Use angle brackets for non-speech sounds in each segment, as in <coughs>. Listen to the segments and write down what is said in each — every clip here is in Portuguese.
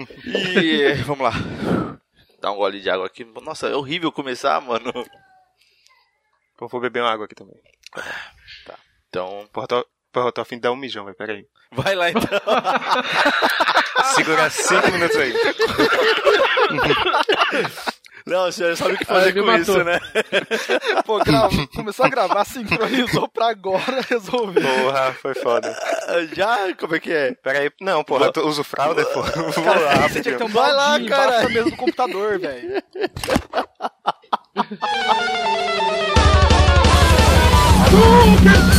E <laughs> vamos lá. Dá um gole de água aqui. Nossa, é horrível começar, mano. Eu vou beber uma água aqui também. Então, Porra, tô, porra, tô afim de dar um mijão, velho. Pera aí. vai lá então. <laughs> Segura cinco minutos aí. <laughs> Não, o senhor sabe o que fazer com matou. isso, né? <laughs> Pô, grava, começou a gravar, sincronizou pra agora <laughs> resolver. Porra, foi foda. Já? Como é que é? Pera aí. Não, porra, eu uso fralda, porra. Vou Cara, lá, você tinha que ter um Vai lá, cara. da mesa do computador, velho.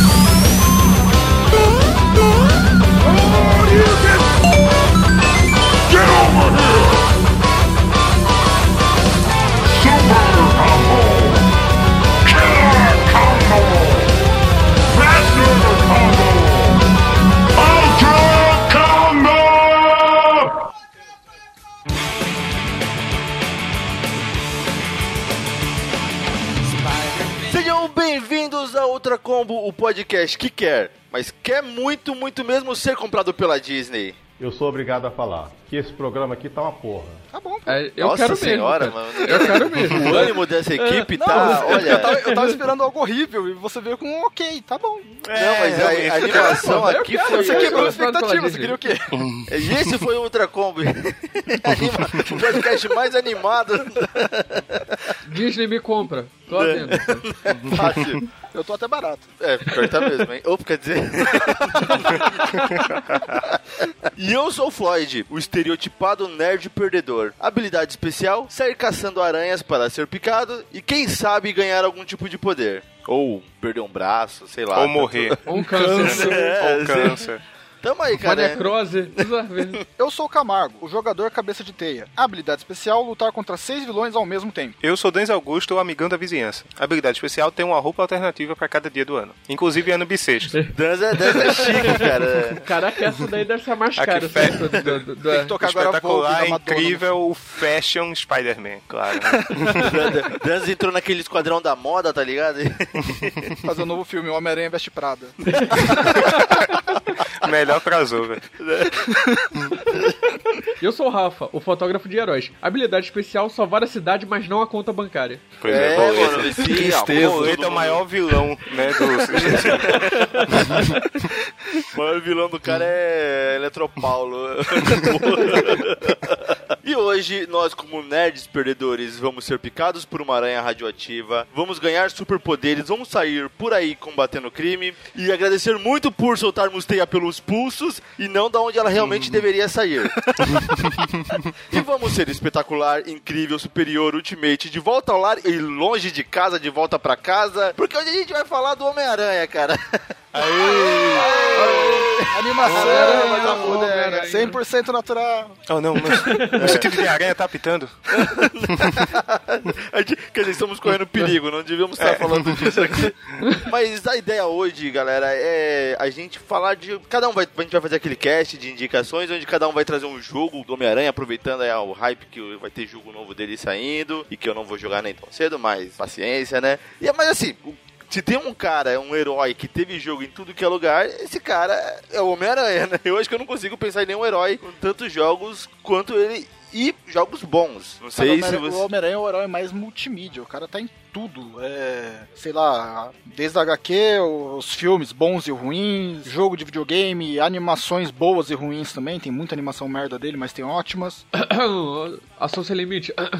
<laughs> Ultra Combo, o podcast que quer, mas quer muito, muito mesmo ser comprado pela Disney. Eu sou obrigado a falar que esse programa aqui tá uma porra. Tá bom, pô. É, eu Nossa quero senhora, mesmo. cara. mano. Eu quero <laughs> mesmo. O ânimo dessa equipe Não, tá, eu, olha... eu, tava, eu tava esperando algo horrível e você veio com um ok, tá bom. Não, mas a, a animação Pô, eu aqui quero, foi... Você quero. quebrou a expectativa, você queria o quê? <laughs> Esse foi o Ultra Combo. <laughs> Anima- o podcast mais animado. Disney me compra. Tô à venda. Fácil. Eu tô até barato. É, pior tá mesmo, hein? Ou quer dizer. e eu sou o Floyd, o estereotipado nerd perdedor. Habilidade especial: sair caçando aranhas para ser picado e, quem sabe, ganhar algum tipo de poder. Ou perder um braço, sei lá. Ou morrer. Ou um câncer. <laughs> É, Ou câncer. Tamo aí, cara. necrose. Tudo a ver. <laughs> Eu sou o Camargo, o jogador cabeça de teia. Habilidade especial, lutar contra seis vilões ao mesmo tempo. Eu sou Denzel Augusto, o amigão da vizinhança. Habilidade especial tem uma roupa alternativa pra cada dia do ano. Inclusive ano bissexto. <laughs> Dança, dança é chique, cara. Caraca, essa daí deve ser mais cara. fé. assim, do- do- do- do- Tem que tocar Espetacular, incrível, o Fashion Spider-Man, claro. né? <laughs> Entrou naquele esquadrão da moda, tá ligado? Fazer o novo filme, o Homem-Aranha Veste Prada. Melhor crossover. <laughs> Eu sou o Rafa, o fotógrafo de heróis. Habilidade especial, salvar a cidade, mas não a conta bancária. Pois É, é, mano, esse- Tristeza. é o maior vilão, né, do... <laughs> <laughs> O maior vilão do cara é Eletropaulo. <laughs> e hoje, nós, como nerds perdedores, vamos ser picados por uma aranha radioativa, vamos ganhar superpoderes, vamos sair por aí combatendo crime e agradecer muito por soltarmos teia pelos pulsos e não da onde ela realmente deveria sair. E vamos ser espetacular, incrível, superior, ultimate, de volta ao lar e longe de casa, de volta pra casa, porque hoje a gente vai falar do Homem-Aranha, cara. Animação, Homem-Aranha, vai dar foda, Homem-Aranha. 100% natural. Oh, não, mas <laughs> o sentido de aranha tá apitando. <laughs> A Quer dizer, estamos correndo perigo, não devíamos estar falando disso aqui. <laughs> Mas a ideia hoje, galera, é a gente falar de. Cada um vai. A gente vai fazer aquele cast de indicações, onde cada um vai trazer um jogo do Homem-Aranha, aproveitando aí o hype que vai ter jogo novo dele saindo, e que eu não vou jogar nem tão cedo, mas paciência, né? E, é- mas assim. o- Se tem um cara, um herói que teve jogo em tudo que é lugar, esse cara é o Homem-Aranha, né? Eu acho que eu não consigo pensar em nenhum herói com tantos jogos quanto ele e jogos bons. Não sei o se você. O Homem-Aranha é o herói mais multimídia, o cara tá em tudo. É, sei lá, desde a HQ, os filmes bons e ruins, jogo de videogame, animações boas e ruins também. Tem muita animação merda dele, mas tem ótimas. <coughs> Ação sem limite. <coughs> Opa,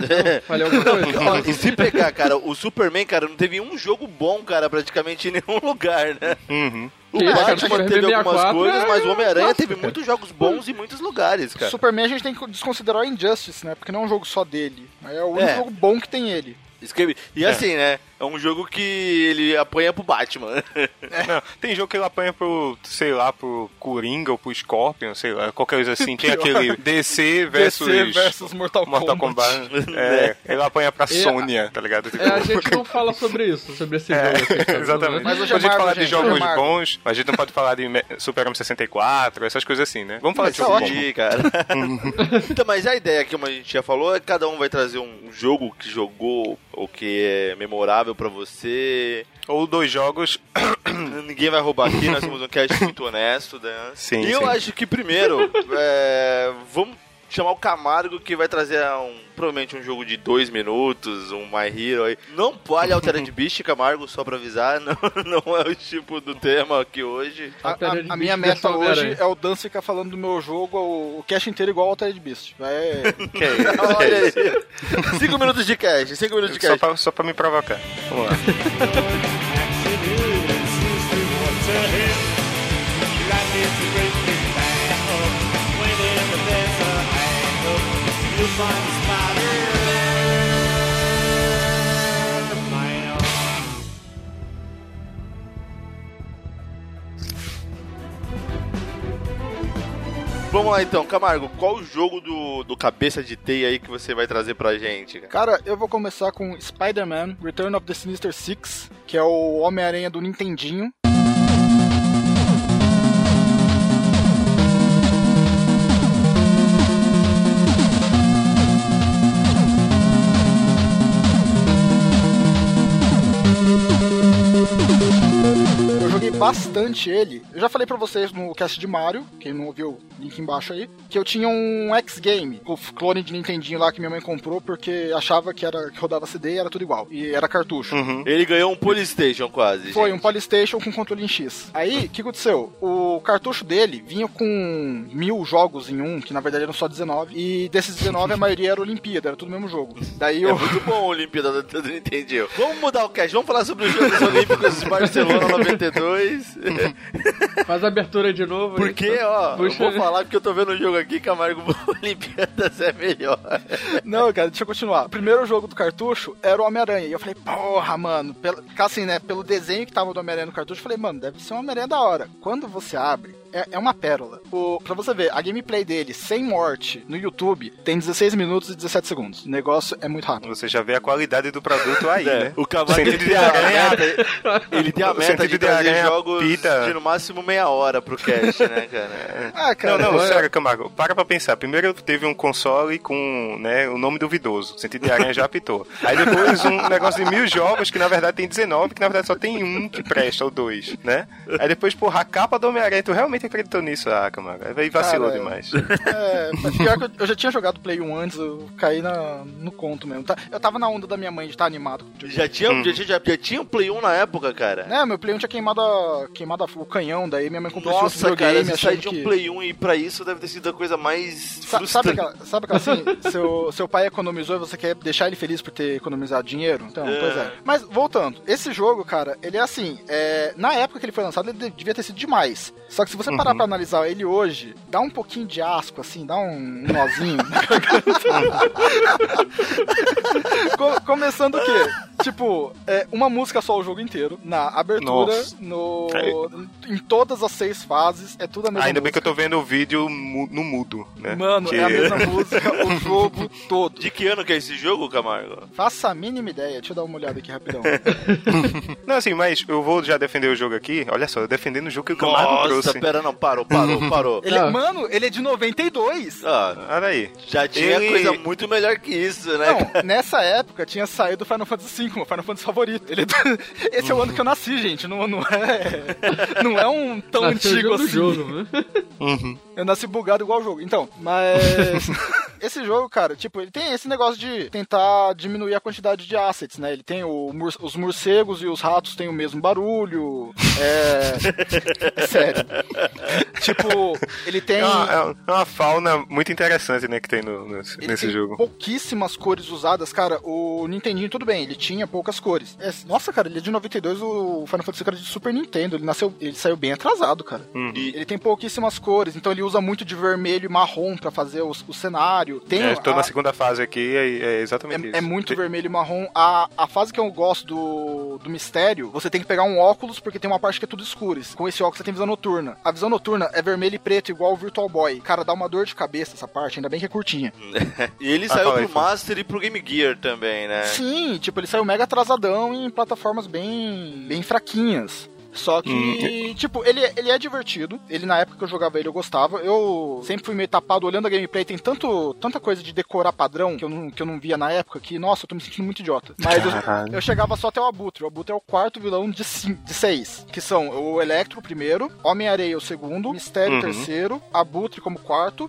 não, falei alguma coisa? <laughs> E se pegar, cara, o Superman, cara, não teve um jogo bom, cara, praticamente em nenhum lugar, né? Uhum. O Batman Superman teve algumas 64 coisas, mas o Homem-Aranha teve cara. muitos jogos bons em muitos lugares, cara. Superman a gente tem que desconsiderar o Injustice, né? Porque não é um jogo só dele. É o único É. jogo bom que tem ele. Escreve- E assim, né? É um jogo que ele apanha pro Batman. <laughs> Não, tem jogo que ele apanha pro, sei lá, pro Coringa ou pro Scorpion, sei lá, qualquer coisa assim. Tem <laughs> aquele DC <laughs> versus, DC versus Mortal, Mortal Kombat. Kombat. É, ele apanha pra É, Sônia, tá ligado? Tipo, É, a gente não fala sobre isso, sobre esse jogo. assim? Exatamente. Mas hoje a é gente fala de jogos é bons, a gente não pode falar de Super Homem 64, essas coisas assim, né? Vamos falar Mas de jogo ótimo. bom. Cara. então, mas a ideia, como a gente já falou, é que cada um vai trazer um jogo que jogou ou que é memorável pra você. Ou dois jogos. <coughs> Ninguém vai roubar aqui, nós somos um cast muito <laughs> honesto, né? Sim, e eu sim. acho que primeiro, é, vamos chamar o Camargo que vai trazer um, provavelmente um jogo de dois minutos, um My Hero aí. Não vale Altered <laughs> Beast, Camargo, só pra avisar, <laughs> não, não é o tipo do tema aqui hoje. A, a- a minha meta hoje é o Dan ficar falando do meu jogo o, o cast inteiro igual ao Altered Beast. É, <laughs> Que é isso? Olha aí. Cinco minutos de cast, cinco minutos de Só cast. pra, só pra me provocar. Vamos lá. Vamos lá então, Camargo, qual o jogo do, do cabeça de teia aí que você vai trazer pra gente? cara? Eu vou começar com Spider-Man Return of the Sinister Six, que é o Homem-Aranha do Nintendinho. Música eu joguei bastante ele. Eu já falei pra vocês no cast de Mario, quem não ouviu, link embaixo aí, que eu tinha um X-Game, o clone de Nintendinho lá que minha mãe comprou porque achava que era que rodava CD e era tudo igual. E era cartucho. Uhum. Ele ganhou um Polystation quase. Foi um gente. Polystation com controle em X. Aí, o que aconteceu? O cartucho dele vinha com mil jogos em um, que na verdade eram só 19, e desses 19 a maioria era Olimpíada, era tudo o mesmo jogo. Daí É eu. muito bom a Olimpíada do do Nintendo. <laughs> Vamos mudar o cast, vamos falar sobre os Jogos Olímpicos de Barcelona <laughs> 92. <laughs> Faz a abertura de novo. aí. Porque, ó, eu Puxa. vou falar porque eu tô vendo o jogo aqui, Camargo, <laughs> Olimpíadas é melhor. Não, cara, deixa eu continuar. O primeiro jogo do cartucho era o Homem-Aranha. E eu falei, porra, mano, pelo, assim, né, pelo desenho que tava do Homem-Aranha no cartucho, eu falei, mano, deve ser um Homem-Aranha da hora. Quando você abre, é, é uma pérola. O, pra você ver, a gameplay dele, sem morte, no YouTube, tem 16 minutos e 17 segundos. O negócio é muito rápido. Você já vê a qualidade do produto aí, <laughs> É, né? O ele tem de a meta, ele tem a meta sentido de de trazer jogos pita. de no máximo meia hora pro cast, né, cara? Ah, cara, Não, não, é- sério, Camargo, para pra pensar. Primeiro teve um console com né, o nome duvidoso, o sentido de aranha já apitou. Aí depois um negócio de mil jogos, que na verdade tem 19, que na verdade só tem um que presta, ou dois, né? Aí depois, porra, a capa do Homem-Aranha, tu realmente acreditou nisso, ah, Camargo? Aí vacilou Cara, demais. É, pior que eu, eu já tinha jogado Play 1 antes, eu caí na, no conto mesmo. Tá- Eu tava na onda da minha mãe de estar animado. com o videogame. Já tinha, já, tinha, já, já tinha um Play 1 na época, cara. Né, meu Play 1 tinha queimado, a- queimado a- o canhão, daí minha mãe comprou esse Nossa, videogame cara, você achando sair de um que... Play 1 e ir pra isso deve ter sido a coisa mais Sa- Sabe aquela, sabe aquela assim, <laughs> seu, seu pai economizou e você quer deixar ele feliz por ter economizado dinheiro? Então, É. pois é. Mas, voltando, esse jogo, cara, ele é assim, é, na época que ele foi lançado, ele de- devia ter sido demais. Só que se você parar pra analisar ele hoje, dá um pouquinho de asco, assim, dá um nozinho. <laughs> Co- começando o quê? Tipo, é, uma música só o jogo inteiro, na abertura, Nossa. no, É. em todas as seis fases, é tudo a mesma Ainda bem que eu música. tô vendo o vídeo no mudo, né? Mano, Que- é a mesma <laughs> música o jogo todo. De que ano que é esse jogo, Camargo? Faça a mínima ideia. Deixa eu dar uma olhada aqui rapidão. <laughs> Não, assim, mas eu vou já defender o jogo aqui. Olha só, eu defendendo o jogo que o Camargo Nossa, trouxe. pera, não, parou, parou, <laughs> parou. Ele, Ah. Mano, ele é de 92. Ah, Olha aí. já tinha Ele- coisa muito melhor que isso, né? Não, nessa época tinha saído o Final Fantasy V, meu Final Fantasy favorito. Ele do- <laughs> Esse é o ano que eu nasci, gente. Não, não é. <laughs> Não é um tão Nasceu antigo assim. jogo, né? Eu nasci bugado igual o jogo. Então, mas. esse jogo, cara, tipo, ele tem esse negócio de tentar diminuir a quantidade de assets, né? Ele tem o os morcegos e os ratos têm o mesmo barulho. É. é sério. <laughs> Tipo, ele tem. É uma, é uma- é uma fauna muito interessante, né, que tem no, nesse, Ele nesse tem jogo. pouquíssimas cores usadas, cara. O Nintendinho, tudo bem, ele tinha poucas cores. É, nossa, cara, ele é de 92, o Final Fantasy era de Super Nintendo. Ele nasceu, ele saiu bem atrasado, cara. Uhum. E- Ele tem pouquíssimas cores, então ele usa muito de vermelho e marrom pra fazer o, o cenário. Tem É, tô a- na segunda fase aqui, é, é exatamente isso. é, é muito Tem- vermelho e marrom. A, a fase que eu gosto do, do mistério, você tem que pegar um óculos, porque tem uma parte que é tudo escuro. Com esse óculos você tem visão noturna. A visão noturna é vermelho e preto, igual o Virtual Boy. Cara, dá uma dor de cabeça essa parte, ainda bem que é curtinha. <laughs> E ele Ah, saiu pro. Master e pro Game Gear também, né? Sim, tipo, ele saiu mega atrasadão em plataformas bem, bem fraquinhas. Só que, tipo, ele, ele é divertido. Ele, na época que eu jogava ele, eu gostava. Eu sempre fui meio tapado olhando a gameplay. Tem tanto, tanta coisa de decorar padrão que eu, não, que eu não via na época que, nossa, eu tô me sentindo muito idiota. Mas eu, eu chegava só até o Abutre. O Abutre é o quarto vilão de, cin- de seis. Que são o Electro, o primeiro. Homem-Areia, o segundo. Mistério, o Uhum. terceiro. Abutre como quarto.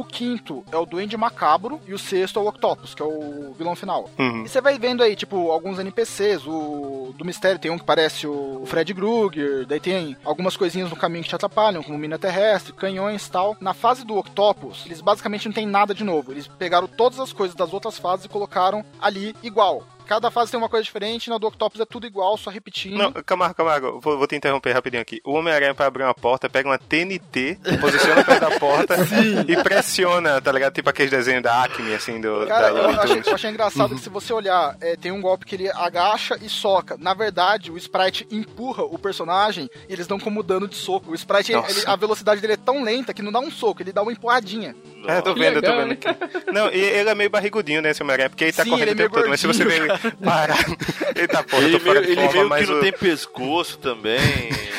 O quinto é o Duende Macabro e o sexto é o Octopus, que é o vilão final. Uhum. E você vai vendo aí, tipo, alguns NPCs, o do mistério tem um que parece o Fred Krueger, daí tem algumas coisinhas no caminho que te atrapalham, como mina terrestre, canhões e tal. Na fase do Octopus, eles basicamente não tem nada de novo. Eles pegaram todas as coisas das outras fases e colocaram ali igual. Cada fase tem uma coisa diferente, na do Octopus é tudo igual, só repetindo. Não, Camargo, Camargo, vou, vou te interromper rapidinho aqui. O Homem-Aranha, pra abrir uma porta, pega uma TNT, posiciona perto da porta <laughs> e pressiona, tá ligado? Tipo aqueles desenhos da Acme, assim, do, Cara, da eu achei, eu achei engraçado que se você olhar, é, tem um golpe que ele agacha e soca. Na verdade, o Sprite empurra o personagem e eles dão como dano de soco. O Sprite, ele- a velocidade dele é tão lenta que não dá um soco, ele dá uma empurradinha. É, tô vendo, tô legal, vendo aqui. Não, e ele é meio barrigudinho, né, esse Homem-Aranha? Porque ele tá Sim, correndo ele é o tempo todo, mas se você ver ele parar, ele tá, porra, Ele tô fora meio, de ele forma, meio mas que não tem pescoço também.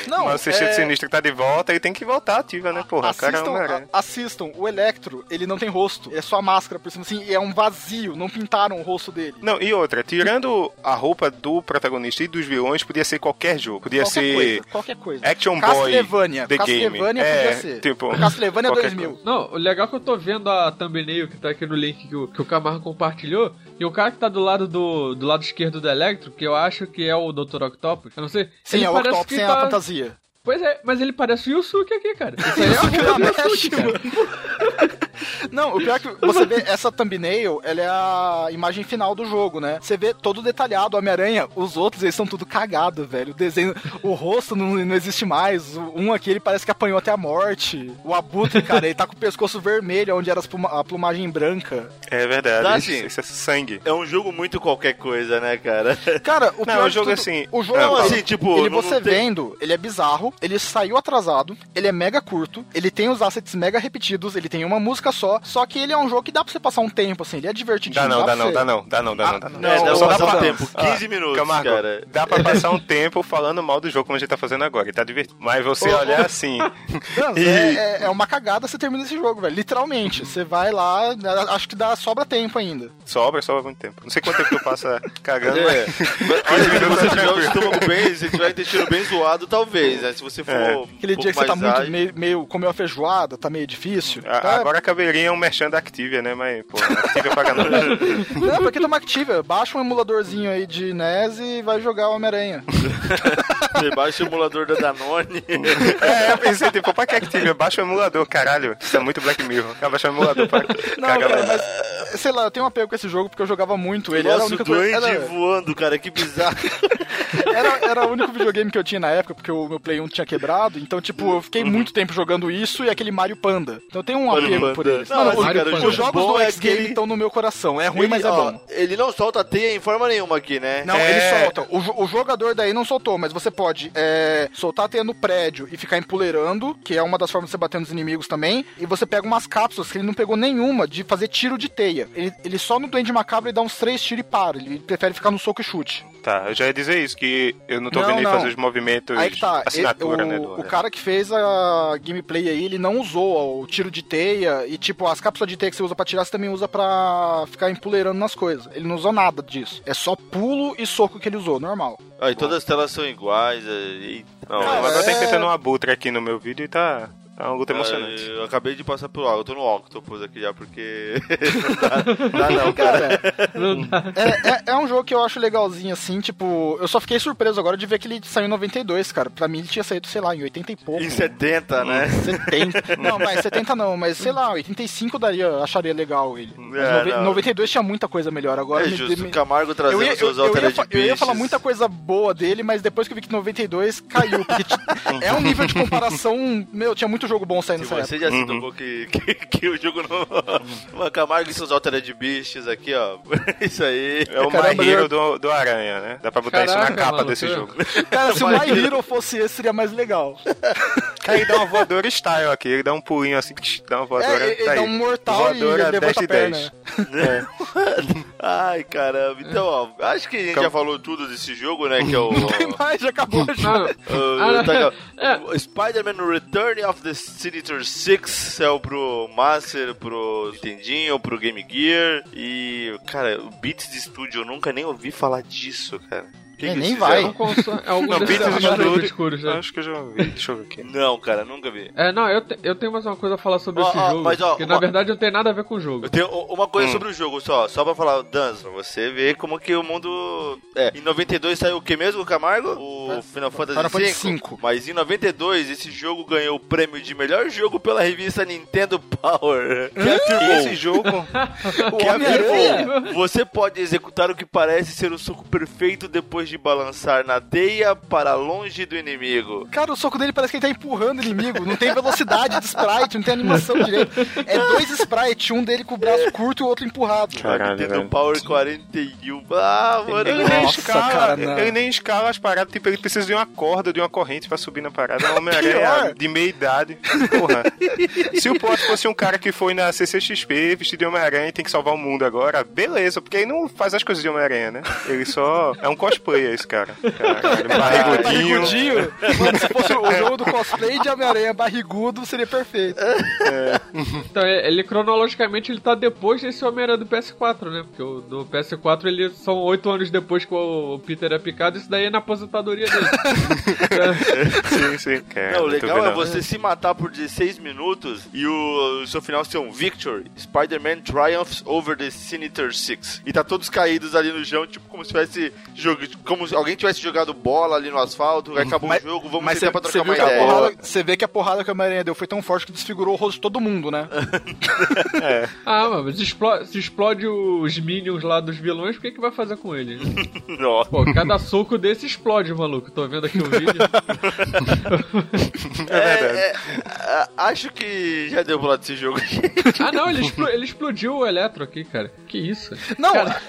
Não, Mas o Sexteto é, Sinistro que tá de volta, ele tem que voltar ativa, né, porra? O cara é Assistam, a- assistam, o Electro, ele não tem rosto, é só a máscara por cima, assim, e é um vazio, não pintaram o rosto dele. Não, e outra, tirando a roupa do protagonista e dos vilões, podia ser qualquer jogo. Podia qualquer ser coisa, qualquer coisa. Action Boy Castlevania, The Game. Castlevania É, podia ser. tipo, Castlevania qualquer 2000. Não, o legal é que eu tô vendo a thumbnail que tá aqui no link que o, que o Camargo compartilhou. E o cara que tá do lado do, do lado esquerdo do Electro, que eu acho que é o Dr. Octopus, eu não sei. Sim, ele é o parece Octopus que sem tá... a fantasia. Pois é, mas ele parece o Yusuke aqui, cara. Isso aí é roupa do Yusuke, cara. Não, o pior é que você vê essa thumbnail, ela é a imagem final do jogo, né? Você vê todo detalhado, Homem-Aranha, os outros, eles são tudo cagados, velho. O desenho, o rosto não, não existe mais. Um aqui, ele parece que apanhou até a morte. O Abutre, cara, ele tá com o pescoço vermelho, onde era pluma- a plumagem branca. É verdade, Tá, isso, é sangue. É um jogo muito qualquer coisa, né, cara? Cara, o Não, pior o de jogo tudo- assim- O jogo, Não, assim, ele, tipo, ele não- você não tem- vendo, ele é bizarro, ele saiu atrasado, ele é mega curto, ele tem os assets mega repetidos, ele tem uma música só, só que ele é um jogo que dá pra você passar um tempo, assim, ele é divertidinho. Dá não, dá pra não, dá não, dá não, dá não, dá não. não, é, dá Não, pra passar um não. tempo, 15 Ah, minutos, Camargo, cara. dá pra passar um tempo falando mal do jogo como a gente tá fazendo agora, e tá divertido. Mas você olhar assim, E- é, é- é uma cagada você termina esse jogo, velho. Literalmente. Você vai lá, acho que dá sobra tempo ainda. sobra, sobra muito tempo. Não sei quanto tempo tu passa cagando, É. mas... Olha, se você tiver o estômago bem, se tiver intestino bem zoado, talvez, né? Se você for É. um Aquele dia que você tá muito meio, meio comeu a feijoada, tá meio difícil. A- tá? Agora a caveirinha é um merchan da Activia, né? Mas, pô, Activia paga <laughs> não. Não, pra que tomar Activia? Baixa um emuladorzinho aí de NES e vai jogar o Homem-Aranha. <laughs> Você baixa o emulador da Danone. É, eu pensei, tipo, pra que Activia? Baixa o emulador, caralho. Isso é muito Black Mirror. Quer baixar o emulador pra Não, cara, mas sei lá, eu tenho um apego com esse jogo porque eu jogava muito ele. era a Nossa, o única coisa. Era, voando, cara, que bizarro. <laughs> era, era o único videogame que eu tinha na época, porque o meu Play 1 tinha quebrado. Então, tipo, eu fiquei muito tempo jogando isso e aquele Mario Panda. Então eu tenho um Mario apego Panda. por eles. Não, mas, os, cara, os jogo jogos bom do é X Game estão no meu coração. É ruim, Ele, mas é ó, bom. Ele não solta teia em forma nenhuma aqui, né? Não, É. ele solta. O, o jogador daí não soltou, mas você pode é, soltar a teia no prédio e ficar empoleirando, que é uma das formas de você bater nos inimigos também. E você pega umas cápsulas que ele não pegou nenhuma de fazer tiro de teia. Ele, ele só no Duende Macabro ele dá uns três tiros e para. Ele prefere ficar no soco e chute. Tá, eu já ia dizer isso, que eu não tô Não, vendo ele não. fazer os movimentos Aí que tá. assinatura, ele- né? o, do- o cara que fez a gameplay aí, ele não usou o tiro de teia e, tipo, as cápsulas de teia que você usa pra tirar, você também usa pra ficar empoleirando nas coisas. Ele não usou nada disso. É só pulo e soco que ele usou, normal. Aí todas as telas são iguais. E... Não, Cara, agora tá é- enfrentando um abutre aqui no meu vídeo e tá, tá uma luta emocionante. Eu acabei de passar pelo Eu tô no Octopus aqui já, porque. <laughs> não dá, dá não, cara. Cara, Não dá. é, é, é um jogo que eu acho legalzinho, assim, tipo, eu só fiquei surpreso agora de ver que ele saiu em 92, cara. Pra mim ele tinha saído, sei lá, em 80 e pouco. Em 70, né? 70. <laughs> Não, mas 70 não, mas sei lá, 85 daria, acharia legal ele. Mas É, nove- não. 92 tinha muita coisa melhor. Agora É justo, me- o Camargo trazendo eu ia, eu, seus eu, ia, eu ia falar muita coisa boa dele, mas depois que eu vi que 92 caiu. Porque t- <laughs> é um nível de comparação. Meu, tinha muito jogo bom saindo nessa você época. já se tocou que, <laughs> que, que o jogo não. Uma Camargo e seus Altered Beasts aqui, ó. <laughs> Isso aí. É o Caramba, My Hero eu- do, do Aranha, né? Dá pra botar isso na Caraca, capa mano, desse você- jogo. <laughs> Cara, se o My Hero fosse esse, seria mais legal. Cara, ele dá uma voadora style aqui, ele dá um pulinho assim, dá uma voadora. É, ele tá dá aí. um mortal e Voadora levanta 10 de a perna. 10. Ai, caramba. Então, ó, acho que a gente Calma. já falou tudo desse jogo, né? Que é o. Tem mais, já acabou já. Ah, o- Ah, tá- é. o Spider-Man Return of the Sinister Six é o pro Master, pro Nintendinho, pro Game Gear. E, cara, o Beats de Studio, eu nunca nem ouvi falar disso, cara. Que É, que nem vai. É um é algum Não, desses Beatles né? Acho que eu já vi. Deixa eu ver aqui. Não, cara, nunca vi. É, não, eu, te- eu tenho mais uma coisa a falar sobre Ó, esse ó, jogo. mas, ó, que na uma- verdade não tem nada a ver com o jogo. Eu tenho uma coisa sobre o jogo só, só pra falar, Danzo, pra você ver como que o mundo. É, em 92 saiu o que mesmo, Camargo? O Final Fantasy Final Fantasy V. Mas em 92, esse jogo ganhou o prêmio de melhor jogo pela revista Nintendo Power. Que afirmou. Esse jogo. <laughs> Que afirmou, você pode executar o que parece ser o soco perfeito depois de balançar na teia para longe do inimigo. Cara, o soco dele parece que ele tá empurrando o inimigo. Não tem velocidade de sprite, não tem animação direito. É dois sprites, um dele com o braço curto e o outro empurrado. Caralho, Nintendo velho. Power 41. Ah, mano. Ele nem Nossa, escala, cara, ele nem escala as paradas, tipo, ele precisa de uma corda, de uma corrente pra subir na parada. É um Homem-Aranha de meia idade. Porra. Se o Plot fosse um cara que foi na CCXP vestido de Homem-Aranha e tem que salvar o mundo agora, beleza, porque ele não faz as coisas de Homem-Aranha, né? Ele só é um cosplayer, esse cara. <laughs> Caralho, barrigudinho. Barrigudinho. Mano, se fosse o jogo do cosplay de Homem-Aranha barrigudo, seria perfeito. Então, é- ele cronologicamente ele tá depois desse Homem-Aranha do PS4, né? Porque o do PS4 ele são oito anos depois que o Peter é picado, isso daí é na aposentadoria dele. <laughs> Sim, sim. Cara, Não, o legal é você se matar por 16 minutos e o, o seu final ser um Victory. Spider-Man triumphs over the Sinister Six. E tá todos caídos ali no chão, tipo como se tivesse jogo, como se alguém tivesse jogado bola ali no asfalto, acabou Mas- o jogo, vamos Mas sentar você pra trocar uma ideia. porrada, você vê que a porrada que a Homem-Aranha deu foi tão forte que desfigurou o rosto de todo mundo, né? <laughs> ah, mas se explode, se explode os minions lá dos vilões, o que, que vai fazer com eles? <laughs> Nossa. Pô, cada soco desse explode, maluco. Tô vendo aqui o vídeo. É <laughs> verdade. É, é, acho que já deu pro lado desse jogo. ah, não, ele, explo- ele explodiu o Eletro aqui, cara. Que isso? Não, Cara,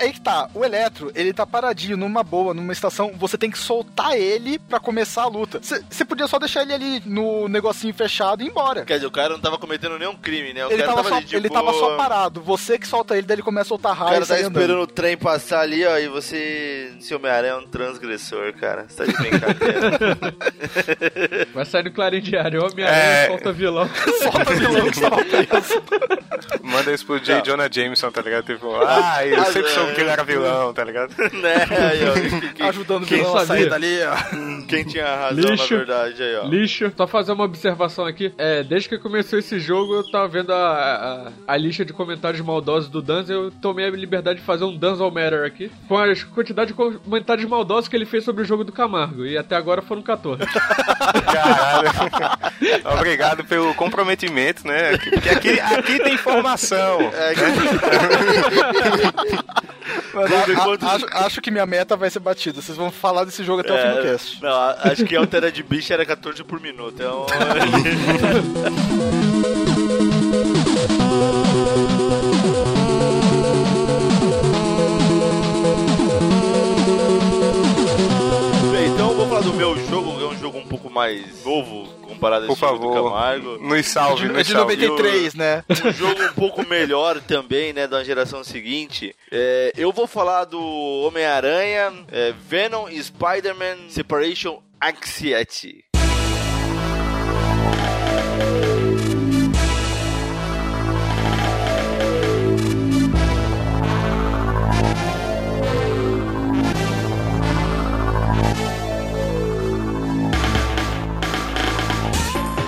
aí- que tá. O Eletro, ele tá paradinho numa boa, numa estação. Você tem que soltar ele pra começar a luta. Você podia só deixar ele ali no negocinho fechado e ir embora. Quer dizer, o cara não tava cometendo nenhum crime, né? O Ele cara tava, só, ali de ele boa. tava só parado. Você que solta ele, daí ele começa a soltar O raio cara e tá sai andando. esperando o trem passar ali, ó, e você, seu Homem-Aranha, é um transgressor, cara. Você tá de brincadeira. <laughs> vai sair no Clarim Diário. Homem-Aranha É. solta vilão. <laughs> Solta o vilão que estava preso. Manda isso pro J. Jonah Jameson, tá ligado? Tipo, ah, eu Ah, sempre soube que ele era vilão, tá ligado? <laughs> né? Aí, ó, quem- quem- Ajudando o Quem vilão a sair dali, ó. Quem tinha razão, Lixo. na verdade, aí, ó. Lixo. Só fazer uma observação aqui. É, desde que começou esse jogo, eu tava vendo a, a, a lista de comentários maldosos do Danzo. Eu tomei a liberdade de fazer um Danzo Matter aqui. Com a quantidade de comentários maldosos que ele fez sobre o jogo do Camargo. E até agora foram 14. <laughs> Caralho. <laughs> Obrigado pelo comprometimento, né? Porque aqui, aqui tem informação. É, ver a- a- quantos- acho, acho que minha meta vai ser batida. Vocês vão falar desse jogo até o fim do é, cast. não, acho que a altera de bicho era 14 por minuto. Então. <laughs> Bem, então eu vou falar do meu jogo, é um jogo um pouco mais novo comparado a Por esse jogo do favor, Camargo. nos salve, É nos de salve. 93, né? um jogo um pouco melhor também, né, da geração seguinte. É, eu vou falar do Homem-Aranha, é, Venom e Spider-Man Separation Anxiety.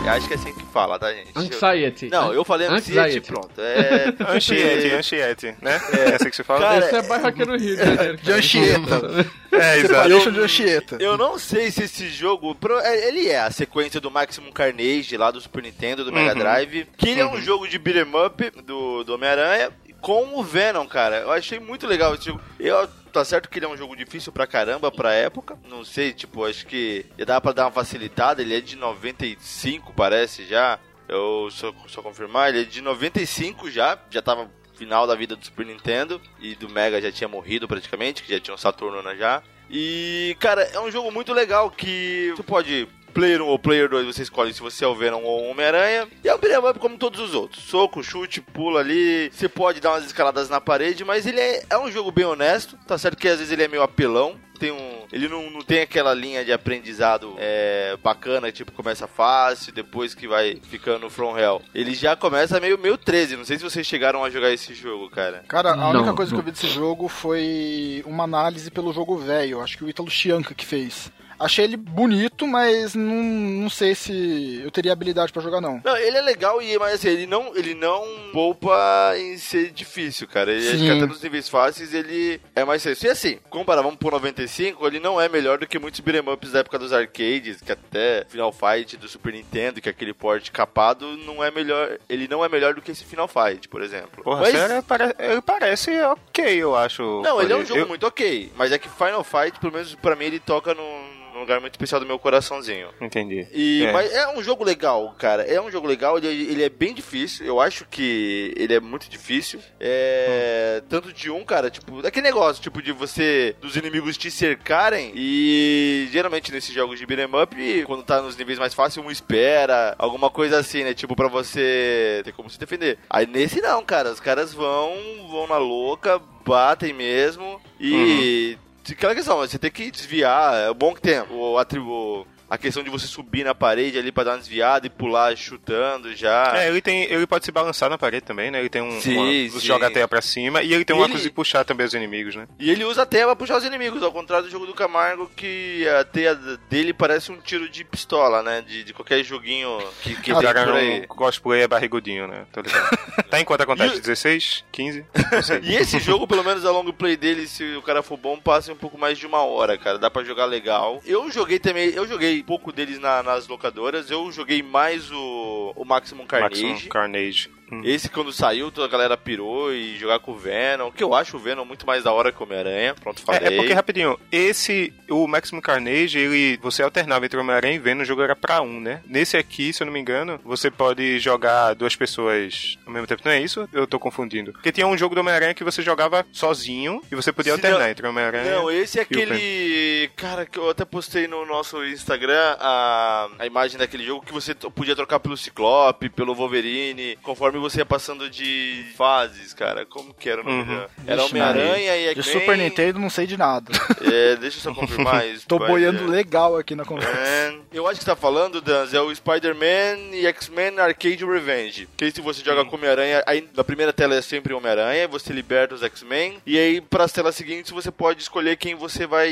Acho que é assim que fala, tá, gente? Anxiety. Não, eu falei Anxiety, Anxiety. pronto. É... <laughs> Anchiete, Anchiete, né? É assim que se fala? Cara, Esse é bairro aqui no Rio de Janeiro. <laughs> De Anchieta. <laughs> é, exato. Separation de Anchieta. Eu não sei se esse jogo. é, Ele é a sequência do Maximum Carnage lá do Super Nintendo, do Mega Uhum. Drive. Que ele é um jogo de beat'em up do, do Homem-Aranha com o Venom, cara. Eu achei muito legal esse jogo. Eu, tá certo que ele é um jogo difícil pra caramba pra época. Não sei, tipo, acho que dá pra dar uma facilitada. Ele é de 95, parece já. Eu só, só confirmar, ele é de 95 já. Já tava final da vida do Super Nintendo e do Mega já tinha morrido praticamente, que já tinha um Saturno né, já. E, cara, é um jogo muito legal que você pode Player 1 ou Player 2, você escolhe se você é o Venom ou o Homem-Aranha. E é um beat'em up como todos os outros. Soco, chute, pula ali. Você pode dar umas escaladas na parede, mas ele é, é um jogo bem honesto. Tá certo que às vezes ele é meio apelão. tem um. Ele não, não tem aquela linha de aprendizado é, bacana, tipo, começa fácil, depois que vai ficando from hell. Ele já começa meio, meio 13. Não sei se vocês chegaram a jogar esse jogo, cara. Cara, a Não, única coisa não. que eu vi desse jogo foi uma análise pelo jogo velho. Acho que o Ítalo Chianca que fez. Achei ele bonito, mas não, não sei se eu teria habilidade pra jogar, não. Não, ele é legal, e, mas assim, ele não, ele não poupa em ser difícil, cara. Ele Sim. até nos níveis fáceis, ele é mais fácil. E assim, comparar, vamos pro 95, ele não é melhor do que muitos beat'em ups da época dos arcades, que até Final Fight do Super Nintendo, que é aquele port capado, não é melhor. Ele não é melhor do que esse Final Fight, por exemplo. Porra, Mas- sério, pare- ele parece ok, eu acho. Não, ele é um jogo eu- muito ok, mas é que Final Fight, pelo menos pra mim, ele toca num, num lugar muito especial do meu coraçãozinho. Entendi. E, É. Mas é um jogo legal, cara. É um jogo legal, ele, ele é bem difícil. Eu acho que ele é muito difícil. É. Tanto de um, cara, tipo, daquele negócio, tipo, de você. dos inimigos te cercarem. E geralmente nesses jogos de beat'em up, quando tá nos níveis mais fáceis, um espera, alguma coisa assim, né? Tipo, pra você ter como se defender. Aí nesse não, cara. Os caras vão, vão na louca, batem mesmo. E. Aquela questão, você tem que desviar. É bom que tem o atributo. A questão de você subir na parede ali pra dar uma desviada e pular chutando já. É, ele tem. Ele pode se balançar na parede também, né? Ele tem um. Sim, uma, sim. Você joga a teia pra cima e ele tem E uma ele- de puxar também os inimigos, né? E ele usa a teia pra puxar os inimigos, ao contrário do jogo do Camargo, que a teia dele parece um tiro de pistola, né? De, de qualquer joguinho que, que o tem cara por aí. um cosplay é barrigudinho, né? Tô ligado. <laughs> tá em quanto acontece? E o- 16? 15? Não sei. <laughs> E esse jogo, pelo menos a long play dele, se o cara for bom, passa em um pouco mais de uma hora, cara. Dá pra jogar legal. Eu joguei também, eu joguei pouco deles na- nas locadoras. Eu joguei mais o, o Maximum Carnage. Maximum Carnage. Hum. Esse, quando saiu, toda a galera pirou e jogar com o Venom. Que eu acho o Venom muito mais da hora que o Homem-Aranha. Pronto, falei. É, é porque, rapidinho, esse, o Maximum Carnage, ele, você alternava entre Homem-Aranha e Venom, o jogo era pra um, né? Nesse aqui, se eu não me engano, você pode jogar duas pessoas ao mesmo tempo, não é isso? Eu tô confundindo. Porque tinha um jogo do Homem-Aranha que você jogava sozinho e você podia Se alternar não- entre o Homem-Aranha Não, esse é o aquele. Cara, que eu até postei no nosso Instagram a, a imagem daquele jogo que você podia trocar pelo Ciclope, pelo Wolverine, conforme você ia passando de fases, cara. Como que era o nome Uhum. dela? Era Homem-Aranha e De X-Men. Super Nintendo não sei de nada. <laughs> É, deixa eu só confirmar isso. Tô boiando legal aqui na conversa. Eu acho que você tá falando, Danz, é o Spider-Man e X-Men Arcade Revenge. Que aí se você joga com Homem-Aranha, aí na primeira tela é sempre o Homem-Aranha, você liberta os X-Men, e aí pras telas seguintes você pode escolher quem você vai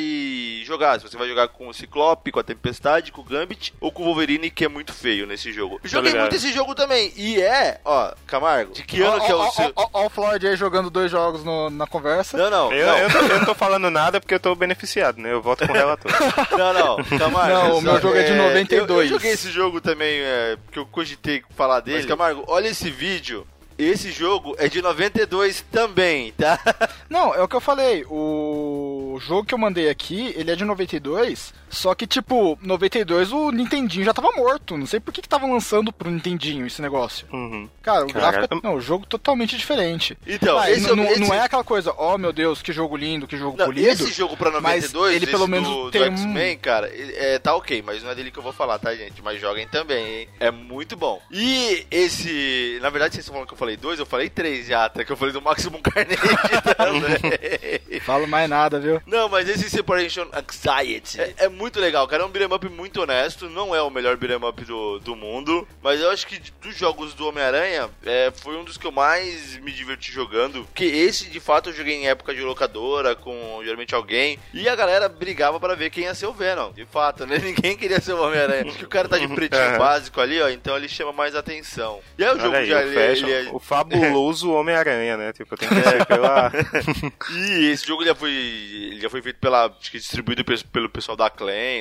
jogar. Se você vai jogar com o Ciclope, com a Tempestade, com o Gambit, ou com o Wolverine, que é muito feio nesse jogo. Joguei ligado. muito esse jogo também, e é, ó, Camargo, de que ano que é o Ó, ó, seu... ó, ó, ó o Floyd aí jogando dois jogos no- na conversa. Não, não, Eu, não, eu, não- eu não tô falando nada porque eu tô beneficiado, né? Eu volto com o relator. <laughs> não, não, Camargo. Não, o meu jogo é de Eu, 92. eu joguei esse jogo também, é, porque eu cogitei falar dele. Mas, Camargo, olha esse vídeo. Esse jogo é de 92 também, tá? Não, é o que eu falei. O jogo que eu mandei aqui, ele é de 92. Só que, tipo, 92 o Nintendinho já tava morto. Não sei por que que estavam lançando pro Nintendinho esse negócio. Uhum. Cara, o Caraca. gráfico. é- Não, o jogo totalmente diferente. Então, esse, não, esse- não é aquela coisa, oh meu Deus, que jogo lindo, que jogo não, polido. esse jogo pra mas 92, ele pelo menos do, do tem um- X-Men, cara, é, tá ok, mas não é dele que eu vou falar, tá, gente? Mas joguem também, hein? É muito bom. E esse... Na verdade, vocês estão falando que eu falei dois, eu falei três já, até que eu falei do Maximum Carnage <laughs> também. Falo mais nada, viu? Não, mas esse Separation Anxiety é, é muito legal, cara. É um beat'em up muito honesto. Não é o melhor beat'em up do, do mundo. Mas eu acho que dos jogos do Homem-Aranha, é, foi um dos que eu mais me diverti jogando. Porque esse, de fato, eu joguei em época de locadora, com geralmente alguém. E a galera brigava pra ver quem ia ser o Venom. De fato, né? <laughs> Ninguém queria ser o Homem-Aranha. Acho que o cara tá de <laughs> pretinho Aham. básico ali, ó. Então ele chama mais atenção. E aí o jogo aí, já... o, fashion, ele é- o fabuloso Homem-Aranha, né? Tipo, tem que ser pela... <laughs> E esse jogo já foi, já foi feito pela, acho que distribuído pe- pelo pessoal da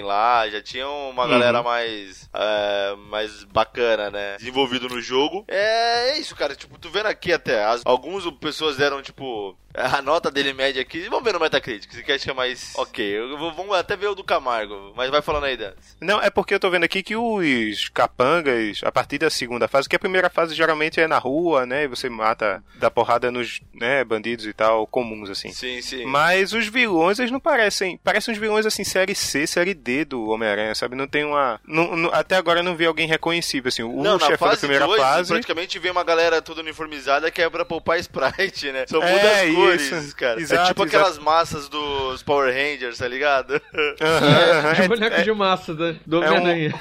Lá, já tinha uma galera mais, é, mais bacana, né, desenvolvido no jogo. É, é isso, cara, tipo, tu vendo aqui até, as, algumas pessoas deram, tipo, a nota dele média aqui, vamos ver no Metacritic, se quer que é mais ok, eu vou, vamos até ver o do Camargo, mas vai falando aí, Dan. Não, é porque eu tô vendo aqui que os capangas, a partir da segunda fase, que a primeira fase geralmente é na rua, né? E você mata, dá porrada nos né, bandidos e tal, comuns, assim. Sim, sim. Mas os vilões, eles não parecem. Parecem uns vilões assim, série C, série D do Homem-Aranha, sabe? Não tem uma. não- não- até agora eu não vi alguém reconhecível, assim. O Não, na chefe da primeira dois, fase. praticamente vem uma galera toda uniformizada que é pra poupar <laughs> sprite, né? Só muda É, as cores cores, cara. é Exato, tipo exato. aquelas massas dos Power Rangers, tá ligado? Aham, <laughs> aham. De É- boneco é- de massa da- do é um- Homem-Aranha.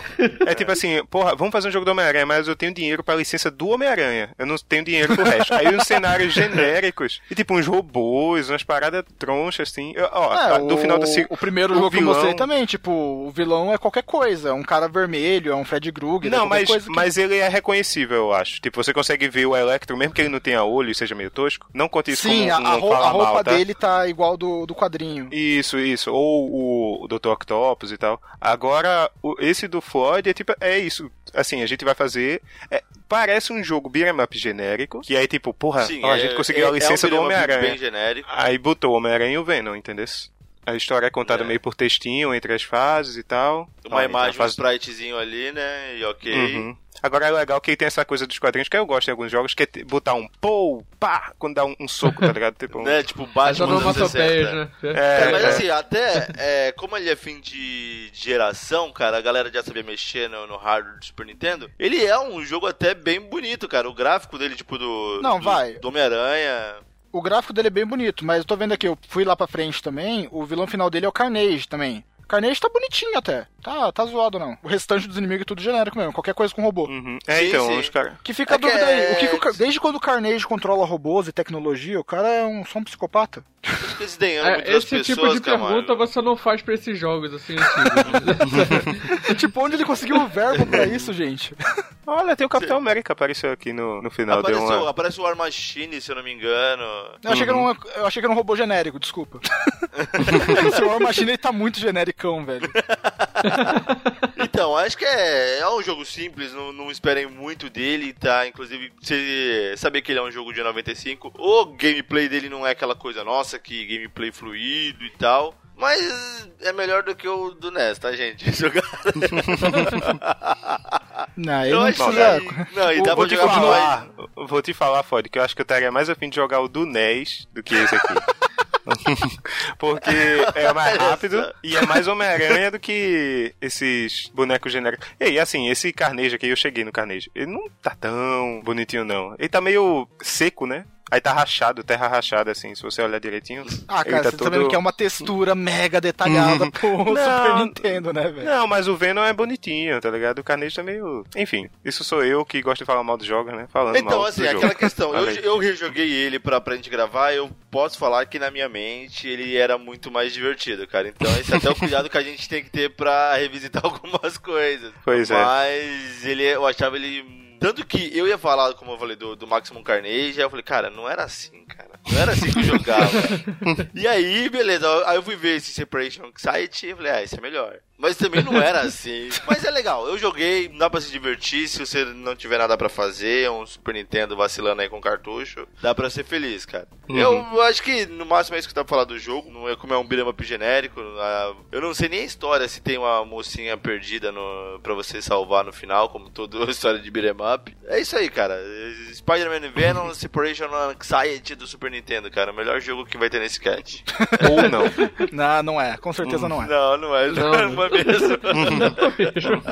É tipo assim, porra, vamos fazer um jogo do Homem-Aranha, mas eu tenho dinheiro pra licença do Homem-Aranha. Eu não tenho dinheiro pro resto. Aí uns cenários <laughs> genéricos, e tipo uns robôs, umas paradas tronchas, assim. Eu- Ó, É, do o, final da o primeiro o jogo que eu vilão- mostrei também, tipo, o vilão é qualquer coisa. É um cara vermelho, é um Fred Krueger. é Não, qualquer mas, coisa que- mas ele é reconhecível, eu acho. Tipo, você consegue ver o Electro, mesmo que ele não tenha olho e seja meio tosco. Não conta isso Sim, a, como a um rou- fala a roupa mal, tá? dele tá igual do, do quadrinho. Isso, isso. Ou o, o Dr. Octopus e tal. Agora, o- esse do Floyd é tipo, é isso. Assim, a gente vai fazer. é, parece um jogo beat'em up genérico. Que aí, tipo, porra, ó, a gente conseguiu a licença é um do Homem-Aranha. bem genérico. Aí botou o Homem-Aranha e o Venom, entendeu? A história é contada É. meio por textinho entre as fases e tal. Uma Ah, imagem, então a fase- um spritezinho ali, né? E ok. Uhum. Agora é legal que tem essa coisa dos quadrinhos que eu gosto em alguns jogos, que é botar um pou, pá, quando dá um, um soco, tá ligado? Tipo, um- Né? Tipo, As Batman dos anos 60. onomatopeias, né? É, mas é. assim, até é, como ele é fim de de geração, cara, a galera já sabia mexer no, no hardware do Super Nintendo. Ele é um jogo até bem bonito, cara. O gráfico dele, tipo, do. Não, do, vai. Do Homem-Aranha. O gráfico dele é bem bonito, mas eu tô vendo aqui, eu fui lá pra frente também, o vilão final dele é o Carnage também. Carnage tá bonitinho até. Tá, tá zoado não. O restante dos inimigos é tudo genérico mesmo, qualquer coisa com robô. Uhum. É, Sim, então, sim. os caras. Que fica É a dúvida que é- aí. O que que o desde quando o Carnage controla robôs e tecnologia, o cara é um, só um psicopata. É, esse tipo pessoas, de Camargo. pergunta você não faz pra esses jogos assim antigos. <laughs> tipo, onde ele conseguiu o verbo pra isso, gente? Olha, tem o Capitão América apareceu aqui no, no final. Apareceu, uma... aparece o War Machine, se eu não me engano. Eu achei, que era um, eu achei que era um robô genérico, desculpa. <laughs> Esse War Machine ele tá muito velho. <laughs> Então, acho que é, é um jogo simples, não, não esperem muito dele, tá? Inclusive, você saber que ele é um jogo de 95. O gameplay dele não é aquela coisa, nossa, que gameplay fluido e tal. Mas é melhor do que o do NES, tá, gente? <laughs> Jogar. <laughs> Não, Eu não acho precisa... que- Não, e dá vou pra te jogar mais. falar, vou te falar, Ford, que eu acho que eu estaria mais afim de jogar o do NES do que esse aqui. <laughs> Porque é mais rápido e é mais Homem-Aranha do que esses bonecos genéricos. E aí, assim, esse Carnejo aqui, eu cheguei no Carnejo. Ele não tá tão bonitinho, não. Ele tá meio seco, né? Aí tá rachado, terra rachada, assim, se você olhar direitinho. Ah, cara, tá você tá vendo que é uma textura mega detalhada pro <laughs> Super Não. Nintendo, né, velho? Não, mas o Venom é bonitinho, tá ligado? O Carnegie tá meio. Enfim, isso sou eu que gosto de falar mal dos jogos, né? Falando Então, mal assim, do aquela jogo. questão, eu, eu rejoguei ele pra, pra gente gravar, eu posso falar que na minha mente ele era muito mais divertido, cara. Então, esse é até o cuidado que a gente tem que ter pra revisitar <laughs> algumas coisas. Pois é. Mas ele, eu achava ele. Tanto que eu ia falar, como eu falei, do, do Maximum Carnage, aí eu falei, cara, não era assim, cara. Não era assim que eu jogava. <laughs> e aí, beleza, aí eu fui ver esse Separation Anxiety e falei, ah, esse é melhor. Mas também não era <laughs> assim. Mas é legal, eu joguei, dá pra se divertir se você não tiver nada pra fazer, um Super Nintendo vacilando aí com cartucho, dá pra ser feliz, cara. Uhum. Eu acho que no máximo é isso que dá pra falar do jogo, não é como é um beat'em up genérico, eu não sei nem a história se tem uma mocinha perdida no, pra você salvar no final, como toda <laughs> história de beat'em up. É isso aí, cara. Spider-Man e Venom, <laughs> Separation Anxiety do Super Nintendo, cara. O melhor jogo que vai ter nesse cast. Ou não. Não, não é. Com certeza não é. Não, não é. Não, Não, não é mesmo.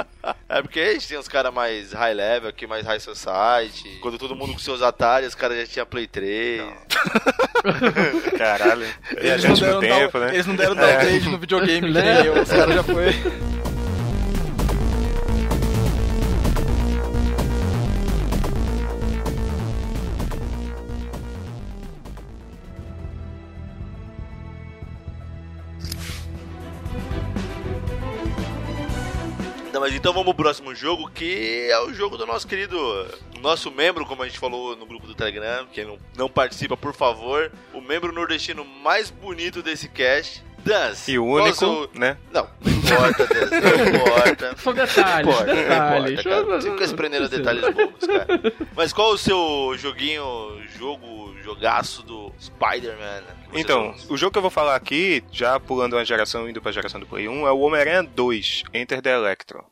É porque a gente tem uns caras mais high level aqui, mais high society. Quando todo mundo com seus Atari, os caras já tinham Play 3. <laughs> Caralho. Eles não, deram tempo, down- né? eles não deram downgrade no videogame, <laughs> eu. Os caras já foi. Mas então vamos pro próximo jogo, que é o jogo do nosso querido, nosso membro, como a gente falou no grupo do Telegram, quem não, não participa, por favor, o membro nordestino mais bonito desse cast, Dance. E o único, seu- né? Não, não importa, Dance, não <laughs> importa. São detalhes, Não importa, não detalhes. importa, cara. Você fica se prendendo a detalhes bobos, cara. Mas qual o seu joguinho, jogo, jogaço do Spider-Man? Então, o jogo que eu vou falar aqui, já pulando uma geração, indo pra geração do Play 1, é o Homem-Aranha 2, Enter the Electro.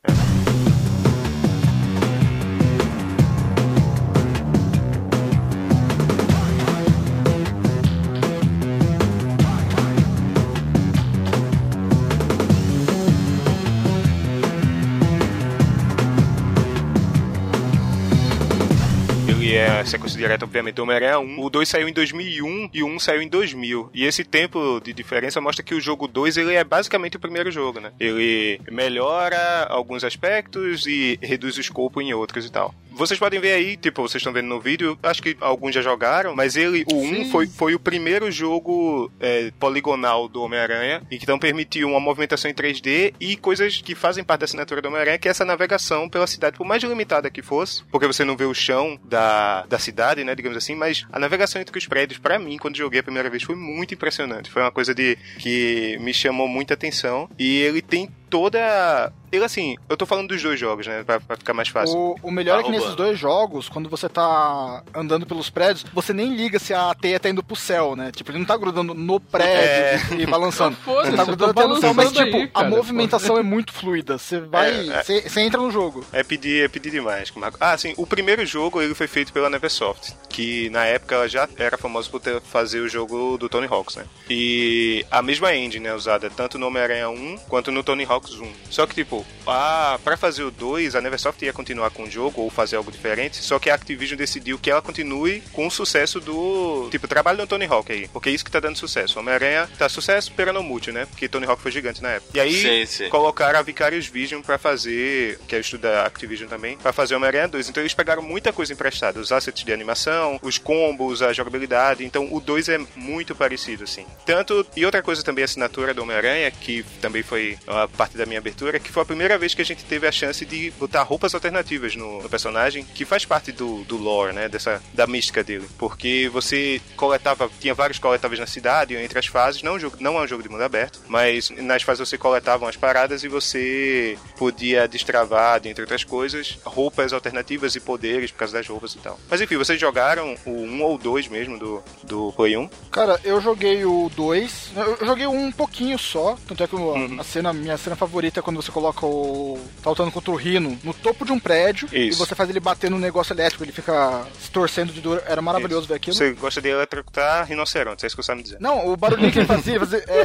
Ele é a sequência direta, obviamente, do Homem-Aranha 1. O 2 saiu em 2001 e o 1 saiu em 2000. E esse tempo de diferença mostra que o jogo 2 ele é basicamente o primeiro jogo, né? Ele melhora alguns aspectos e reduz o escopo em outros e tal. Vocês podem ver aí, tipo, vocês estão vendo no vídeo, acho que alguns já jogaram, mas ele, o 1 foi, foi o primeiro jogo é, poligonal do Homem-Aranha e que então permitiu uma movimentação em 3D e coisas que fazem parte da assinatura do Homem-Aranha, que é essa navegação pela cidade, por mais limitada que fosse, porque você não vê o chão da, da cidade, né, digamos assim, mas a navegação entre os prédios, para mim, quando joguei a primeira vez, foi muito impressionante. Foi uma coisa de que me chamou muita atenção e ele tem toda. Ele, assim, eu tô falando dos dois jogos, né? Pra, pra ficar mais fácil. O, o melhor é que nesses dois jogos, quando você tá andando pelos prédios, você nem liga se a teia tá indo pro céu, né? Tipo, ele não tá grudando no prédio é. e balançando. <laughs> Foda-se, Você tá grudando até no céu, mas, tipo, aí, a cara. movimentação é muito fluida. Você vai. É, é. Você você entra no jogo. É pedir, é pedir demais. Marco. Ah, sim, o primeiro jogo ele foi feito pela Neversoft, que na época ela já era famosa por ter, fazer o jogo do Tony Hawks, né? E a mesma engine é usada tanto no Homem-Aranha 1 quanto no Tony Hawks 1. Só que, tipo, a, pra fazer o 2, a Neversoft ia continuar com o jogo ou fazer algo diferente, só que a Activision decidiu que ela continue com o sucesso do. Tipo, trabalho no Tony Hawk aí, porque é isso que tá dando sucesso. Homem-Aranha tá sucesso, pera no mútil, né? Porque Tony Hawk foi gigante na época. E aí, Sim, sim. colocaram a Vicarious Vision pra fazer, que é o estudo da Activision também, pra fazer Homem-Aranha 2. Então eles pegaram muita coisa emprestada, os assets de animação, os combos, a jogabilidade. Então o 2 é muito parecido, assim. Tanto, e outra coisa também, a assinatura do Homem-Aranha, que também foi uma parte da minha abertura, que foi a primeira vez que a gente teve a chance de botar roupas alternativas no, no personagem, que faz parte do, do lore, né, dessa, da mística dele. Porque você coletava, tinha vários coletáveis na cidade, entre as fases, não, é jogo, não é um jogo de mundo aberto, mas nas fases você coletava as paradas e você podia destravar, dentre outras coisas, roupas alternativas e poderes por causa das roupas e tal. Mas enfim, vocês jogaram o 1 ou 2 mesmo do, do Play 1? Cara, eu joguei o 2. Eu joguei um pouquinho só. Tanto é que o- Uhum. a cena, minha cena favorita é quando você coloca o. tá lutando contra o Rino no topo de um prédio e Isso. você faz ele bater no negócio elétrico, ele fica se torcendo de dor. Era maravilhoso ver aquilo. Você gosta de eletrocutar rinocerontes, é isso que você sabe me dizer. Não, o barulhinho que ele fazia, <laughs> fazia- é,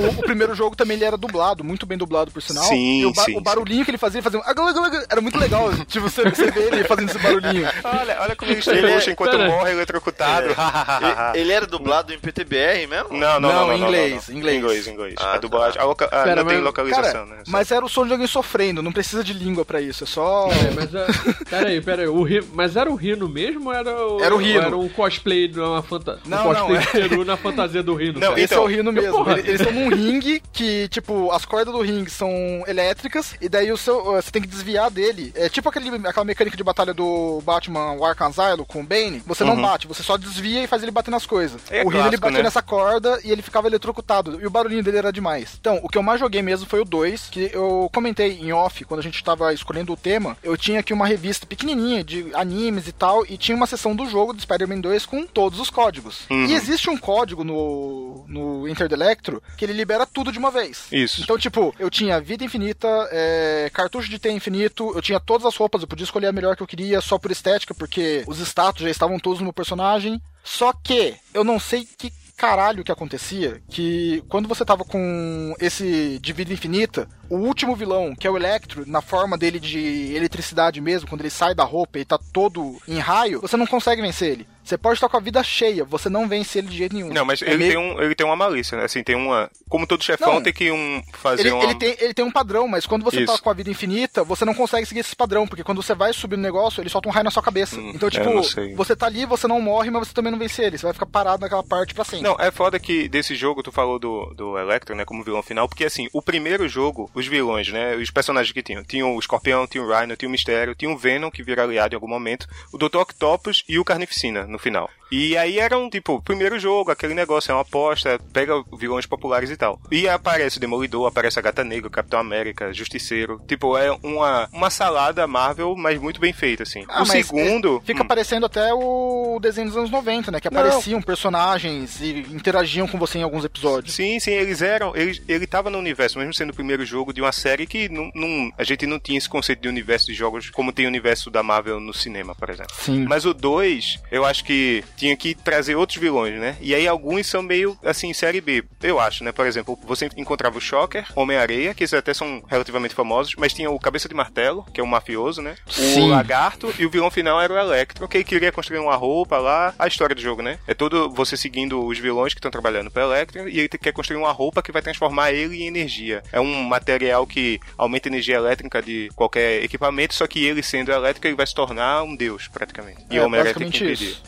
o, o primeiro jogo também ele era dublado, muito bem dublado por sinal. Sim, e o, ba- sim, o barulhinho que ele fazia, ele fazia um era muito legal. <laughs> tipo, você, você vê ele fazendo esse barulhinho. Olha, olha como ele Ele é- estuxa enquanto pera. morre eletrocutado. Ele, ele era dublado em PTBR mesmo? Não, não, não, Não, não, em não, inglês, não. inglês. Inglês, inglês. Ah, a dublagem, a loca- ah, não tem localização, Cara, né? mas era o som de alguém sofrendo, não precisa de língua pra isso, é só. É, mas é, peraí, peraí, o Rino, mas era o Rino mesmo ou era o, Era o Rino. Era um cosplay, de uma fanta, Não, um cosplay não, de peru na fantasia do Rino. Não, cara. Esse Então, é o Rino mesmo. porra. Ele- Eles estão num ringue que, tipo, as cordas do ringue são elétricas e daí o seu, você tem que desviar dele. É tipo aquele, aquela mecânica de batalha do Batman o Arkham Asylum com o Bane. Você não bate, você só desvia e faz ele bater nas coisas. É o Rino ele batia né? nessa corda e ele ficava eletrocutado. E o barulhinho dele era demais. Então, o que eu mais joguei mesmo foi o 2, que eu comentei em off quando a gente tava escolhendo o tema. Eu tinha aqui uma revista pequenininha de animes e tal, e tinha uma seção do jogo do Spider-Man 2 com todos os códigos. Uhum. E existe um código no, no Enter the Electro que ele libera tudo de uma vez. Isso. Então, tipo, eu tinha vida infinita, é, cartucho de T infinito, eu tinha todas as roupas, eu podia escolher a melhor que eu queria só por estética, porque os status já estavam todos no meu personagem. Só que eu não sei que caralho que acontecia, que quando você tava com esse de vida infinita, o último vilão, que é o Electro, na forma dele de eletricidade mesmo, quando ele sai da roupa e tá todo em raio, você não consegue vencer ele. Você pode estar com a vida cheia, você não vence ele de jeito nenhum. Não, mas É ele, meio- tem um, ele tem uma malícia, né? Assim, tem uma. Como todo chefão Não. tem que um, fazer Ele, uma. ele tem, ele tem um padrão, mas quando você tá Isso. com a vida infinita, você não consegue seguir esse padrão, porque quando você vai subir no negócio, ele solta um raio na sua cabeça. Hum, então, eu tipo, você tá ali, você não morre, mas você também não vence ele. Você vai ficar parado naquela parte pra sempre. Não, é foda que desse jogo tu falou do, do Electro, né, como vilão final, porque assim, o primeiro jogo, os vilões, né, os personagens que tinham, tinham o Escorpião, tinha o Rhino, tinha o Mistério, tinha o Venom, que vira aliado em algum momento, o Dr. Octopus e o Carnificina no final. E aí era um, tipo, primeiro jogo, aquele negócio, é uma aposta, pega vilões populares e tal. E aparece o Demolidor, aparece a Gata Negra, Capitão América, Justiceiro. Tipo, é uma, uma salada Marvel, mas muito bem feita, assim. Ah, o segundo... é, Fica hum, parecendo até o desenho dos anos 90, né? Que Não. apareciam personagens e interagiam com você em alguns episódios. Sim, sim, eles eram. Eles, ele tava no universo, mesmo sendo o primeiro jogo de uma série que não, não- a gente não tinha esse conceito de universo de jogos como tem o universo da Marvel no cinema, por exemplo. Sim. Mas o 2, eu acho que tinha que trazer outros vilões, né? E aí alguns são meio, assim, série B, eu acho, né? Por exemplo, você encontrava o Shocker, Homem-Areia, que esses até são relativamente famosos, mas tinha o Cabeça de Martelo, que é um mafioso, né? Sim. O Lagarto, e o vilão final era o Electro, que ele queria construir uma roupa lá. A história do jogo, né? É todo você seguindo os vilões que estão trabalhando pro Electro, e ele quer construir uma roupa que vai transformar ele em energia. É um material que aumenta a energia elétrica de qualquer equipamento, só que ele sendo elétrico, ele vai se tornar um deus, praticamente. E É, o Homem-Aranha tem que impedir. isso.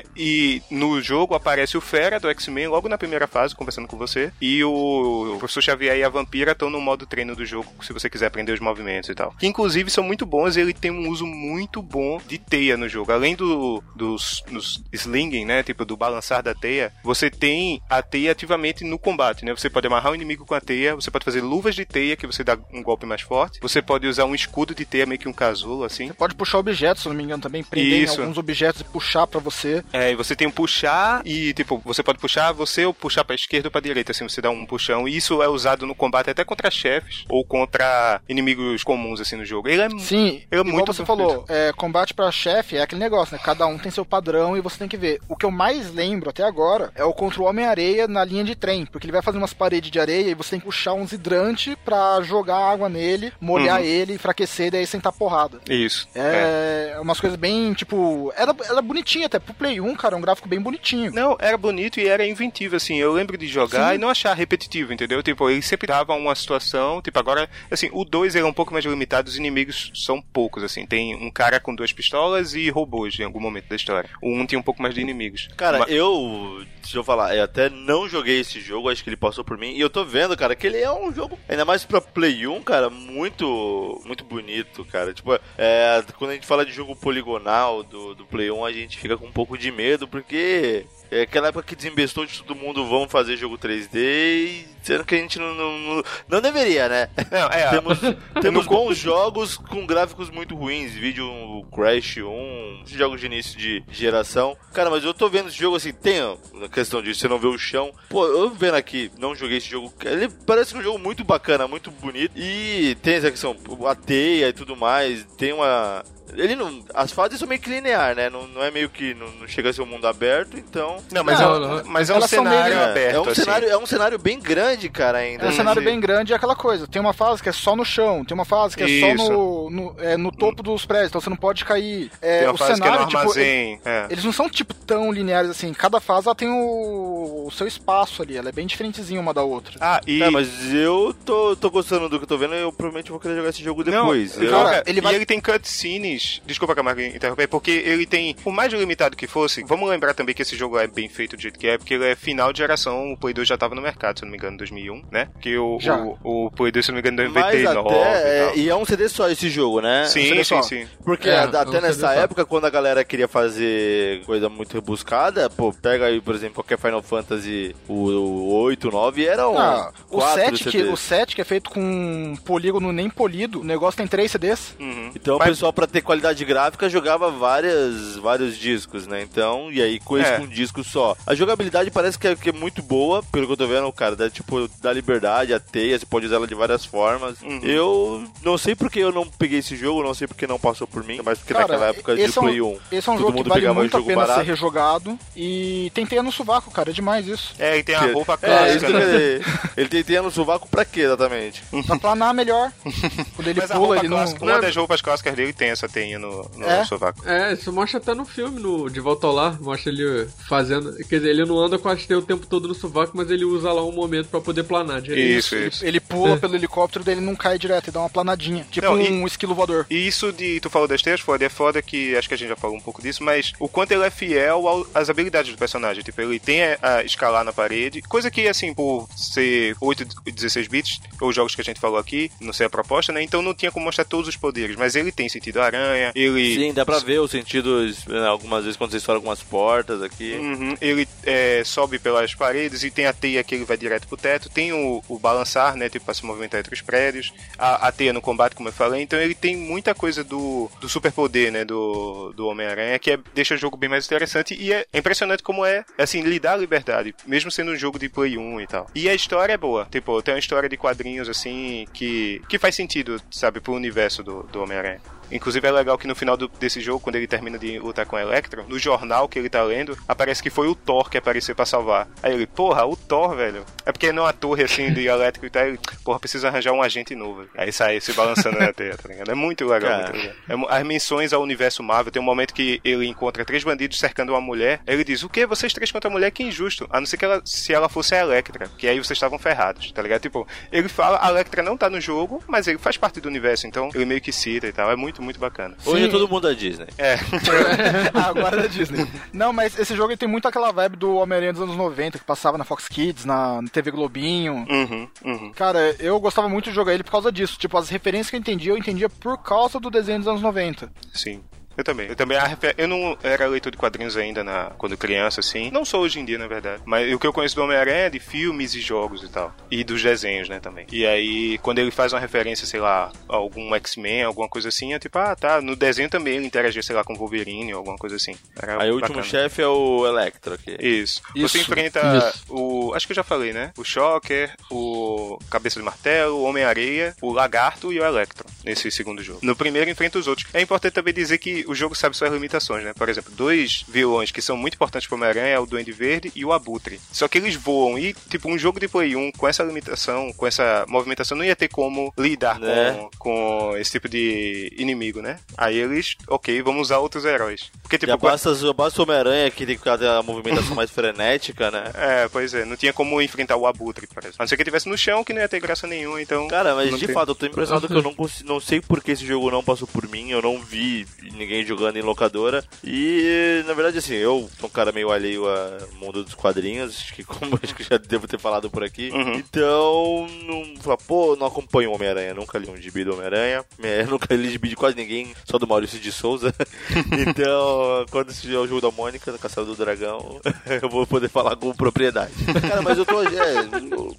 É, e no jogo aparece o Fera do X-Men logo na primeira fase, conversando com você. E o, Professor Xavier e a Vampira estão no modo treino do jogo, se você quiser aprender os movimentos e tal. Que inclusive são muito bons, ele tem um uso muito bom de teia no jogo. Além do, dos, dos slinging, né? Tipo, do balançar da teia, você tem a teia ativamente no combate, né? Você pode amarrar o inimigo com a teia, você pode fazer luvas de teia, que você dá um golpe mais forte. Você pode usar um escudo de teia, meio que um casulo, assim. Pode puxar objetos, se não me engano, também. Prender alguns objetos e puxar pra você. É, e você tem um puxar e, tipo, você pode puxar você ou puxar pra esquerda ou pra direita, assim, você dá um puxão. E isso é usado no combate até contra chefes ou contra inimigos comuns, assim, no jogo. Ele é Sim, Ele é muito você falou, é, combate pra chefe é aquele negócio, né? Cada um tem seu padrão e você tem que ver. O que eu mais lembro até agora é o contra o Homem-Areia na linha de trem, porque ele vai fazer umas paredes de areia e você tem que puxar uns hidrantes pra jogar água nele, molhar Uhum. ele, enfraquecer e daí sentar porrada. Isso. É. É, umas coisas bem, tipo. Era, era bonitinha até. Pro Play 1, cara, é um gráfico bem bonitinho. Não, era bonito e era inventivo, assim. Eu lembro de jogar Sim. e não achar repetitivo, entendeu? Tipo, ele sempre dava uma situação, tipo, agora, assim, o 2 ele é um pouco mais limitado, os inimigos são poucos, assim. Tem um cara com duas pistolas e robôs em algum momento da história. O 1 um tinha um pouco mais de inimigos. Cara, Ma- eu. Deixa eu falar, eu até não joguei esse jogo, acho que ele passou por mim. E eu tô vendo, cara, que ele é um jogo, ainda mais pra Play 1, cara, muito. Muito bonito, cara. Tipo, é, quando a gente fala de jogo poligonal do, do Play 1, a gente fica com um pouco de medo, porque. É aquela época que desembestou de todo mundo, vamos fazer jogo 3D, e sendo que a gente não, não, não, não deveria, né? Não, é, Temos, <laughs> temos bons jogos com gráficos muito ruins. Vídeo Crash 1, jogos de início de geração. Cara, mas eu tô vendo esse jogo assim, tem a questão de você não ver o chão. Pô, eu vendo aqui, não joguei esse jogo. Ele parece um jogo muito bacana, muito bonito. E tem essa questão, a teia e tudo mais. Tem uma. Ele não. As fases são meio que linear, né? Não, não é meio que. Não, não chega a ser um mundo aberto, então. Não, mas, Não, é, um- não. mas é um cenário meio- É, aberto, é um assim. cenário, é um cenário bem grande, cara, ainda. É um cenário Assim. bem grande e é aquela coisa. Tem uma fase que é só no chão, tem uma fase que é só Isso. no, no, é, no topo dos prédios, então você não pode cair. É, Tem uma o fase cenário, que é no tipo, armazém. é. Eles não são, tipo, tão lineares assim. Cada fase ela tem o, o seu espaço ali. Ela é bem diferentezinha uma da outra. Ah, e... É, mas eu tô, tô gostando do que eu tô vendo e eu provavelmente vou querer jogar esse jogo Não, depois. Eu- joga. Cara, ele vai- E ele tem cutscenes. Desculpa, Camargo, interromper, porque ele tem. Por mais limitado que fosse, vamos lembrar também que esse jogo é bem feito do jeito que é, porque ele é final de geração. O Play 2 já tava no mercado, se eu não me engano, em 2001, né? Que o, Já. o, o Play 2, se eu não me engano, em Mas 99 até, e é, tal. e é um CD só esse jogo, né? Sim, CD sim, sim. Porque É, é um até nessa CD só. época, quando a galera queria fazer coisa muito rebuscada, pô, pega aí, por exemplo, qualquer Final Fantasy, o, o 8, o 9, eram Ah, o, quatro 7 que, o 7, que é feito com polígono nem polido, o negócio tem 3 CDs. Uhum. Então o Mas- pessoal, pra ter qualidade gráfica, jogava várias, vários discos, né? Então, e aí com esse É. com um disco só. A jogabilidade parece que é, que é muito boa, pelo que eu tô vendo, cara. Dá, tipo, dá liberdade, a teia, você pode usar ela de várias formas. Uhum. Eu não sei porque eu não peguei esse jogo, não sei porque não passou por mim, mas porque Cara, naquela época de é um- Play 1. Esse é um todo jogo que vale muito a pena barato. ser rejogado. E tem teia no sovaco, cara. É demais isso. É, e tem a Que- roupa É, isso clássica, eu né? Ele tem teia no sovaco pra quê, exatamente? Pra planar melhor. <laughs> Quando ele Mas pula, ele não. uma das roupas clássicas dele tem essa no, no É? sovaco. É, isso mostra até no filme, no De Volta ao Lar, mostra ele fazendo. Quer dizer, ele não anda com a teia o tempo todo no sovaco, mas ele usa lá um momento pra poder planar direito. Isso, isso. Ele pula pelo helicóptero dele não cai direto e dá uma planadinha. Tipo Não, um esquilo voador. E isso de. Tu falou das teias foda, é foda que acho que a gente já falou um pouco disso, mas o quanto ele é fiel ao- às habilidades do personagem. Tipo, ele tem a, a escalar na parede, coisa que, assim, por ser 8 e 16 bits, ou jogos que a gente falou aqui, não sei a proposta, né? Então não tinha como mostrar todos os poderes, mas ele tem sentido aranha, ele. Sim, dá pra ver os sentidos né, algumas vezes quando você estoura algumas portas aqui. Uhum, ele é, sobe pelas paredes e tem a teia que ele vai direto pro teto, tem o, o balançar, né, tipo, pra se movimentar entre os prédios, a, a teia no combate, como eu falei, então ele tem muita coisa do, do superpoder, né, do, do Homem-Aranha, que é- deixa o jogo bem mais interessante e é impressionante como é, assim, lhe dá liberdade, mesmo sendo um jogo de Play 1 e tal. E a história é boa, tipo, tem uma história de quadrinhos, assim, que, que faz sentido, sabe, pro universo do, do Homem-Aranha. Inclusive é legal que no final do- desse jogo, quando ele termina de lutar com Electro, no jornal que ele tá lendo, aparece que foi o Thor que apareceu pra salvar. Aí ele, porra, o Thor, velho. É porque não é uma torre assim de elétrico e tal. Ele, porra, precisa arranjar um agente novo. Aí sai se balançando na teia, tá ligado? É muito legal, muito legal. É as menções ao universo Marvel, tem um momento que ele encontra três bandidos cercando uma mulher. Aí ele diz: O que? Vocês três contra a mulher? Que injusto. A não ser que ela, se ela fosse a Electra, que aí vocês estavam ferrados, tá ligado? Tipo, ele fala, a Electra não tá no jogo, mas ele faz parte do universo, então ele meio que cita e tal. É muito, muito bacana. Hoje é Sim. todo mundo da Disney. É. <laughs> Agora é da Disney. Não, mas esse jogo tem muito aquela vibe do Homem-Aranha dos anos 90, que passava na Fox Kids, na TV Globinho. uhum, uhum. Cara, eu gostava muito de jogar ele por causa disso. Tipo, as referências que eu entendia, eu entendia por causa do desenho dos anos 90. Sim. Eu também. Eu também eu não era leitor de quadrinhos ainda na quando criança assim. Não sou hoje em dia, na verdade. Mas o que eu conheço do Homem-Aranha é de filmes e jogos e tal. E dos desenhos, né, também. E aí quando ele faz uma referência, sei lá, a algum X-Men, alguma coisa assim, é tipo, ah, tá, no desenho também ele interagia, sei lá, com o Wolverine ou alguma coisa assim. Era Aí o último chefe é o Electro aqui. Isso. Você Isso, enfrenta isso. o. Acho que eu já falei, né? O Shocker, o Cabeça de Martelo, o Homem-Areia, o Lagarto e o Electro nesse segundo jogo. No primeiro enfrenta os outros. É importante também dizer que o jogo sabe suas limitações, né? Por exemplo, dois vilões que são muito importantes pro Homem-Aranha é o Duende Verde e o Abutre. Só que eles voam e, tipo, um jogo de Play 1 com essa limitação, com essa movimentação, não ia ter como lidar Né? com, com esse tipo de inimigo, né? Aí eles, ok, vamos usar outros heróis. Porque, tipo, Já basta, já basta o Homem-Aranha que tem que ter a movimentação mais <laughs> frenética, né? É, pois é, não tinha como enfrentar o Abutre, parece. A não ser que ele tivesse no chão, que não ia ter graça nenhuma, então. Cara, mas de tem. fato, eu tô impressionado que eu <laughs> não consigo, não sei por que esse jogo não passou por mim, eu não vi ninguém jogando em locadora. E na verdade assim, eu sou um cara meio alheio ao mundo dos quadrinhos, acho que como <laughs> acho que já devo ter falado por aqui. Uhum. Então, não, pô, não acompanho o Homem-Aranha, nunca li um gibi do Homem-Aranha, é, <laughs> nunca li gibi de quase ninguém, só do Maurício de Souza. <laughs> então, quando é o jogo da Mônica, do Castelo do Dragão, eu vou poder falar com propriedade. Cara, mas eu tô. É, no-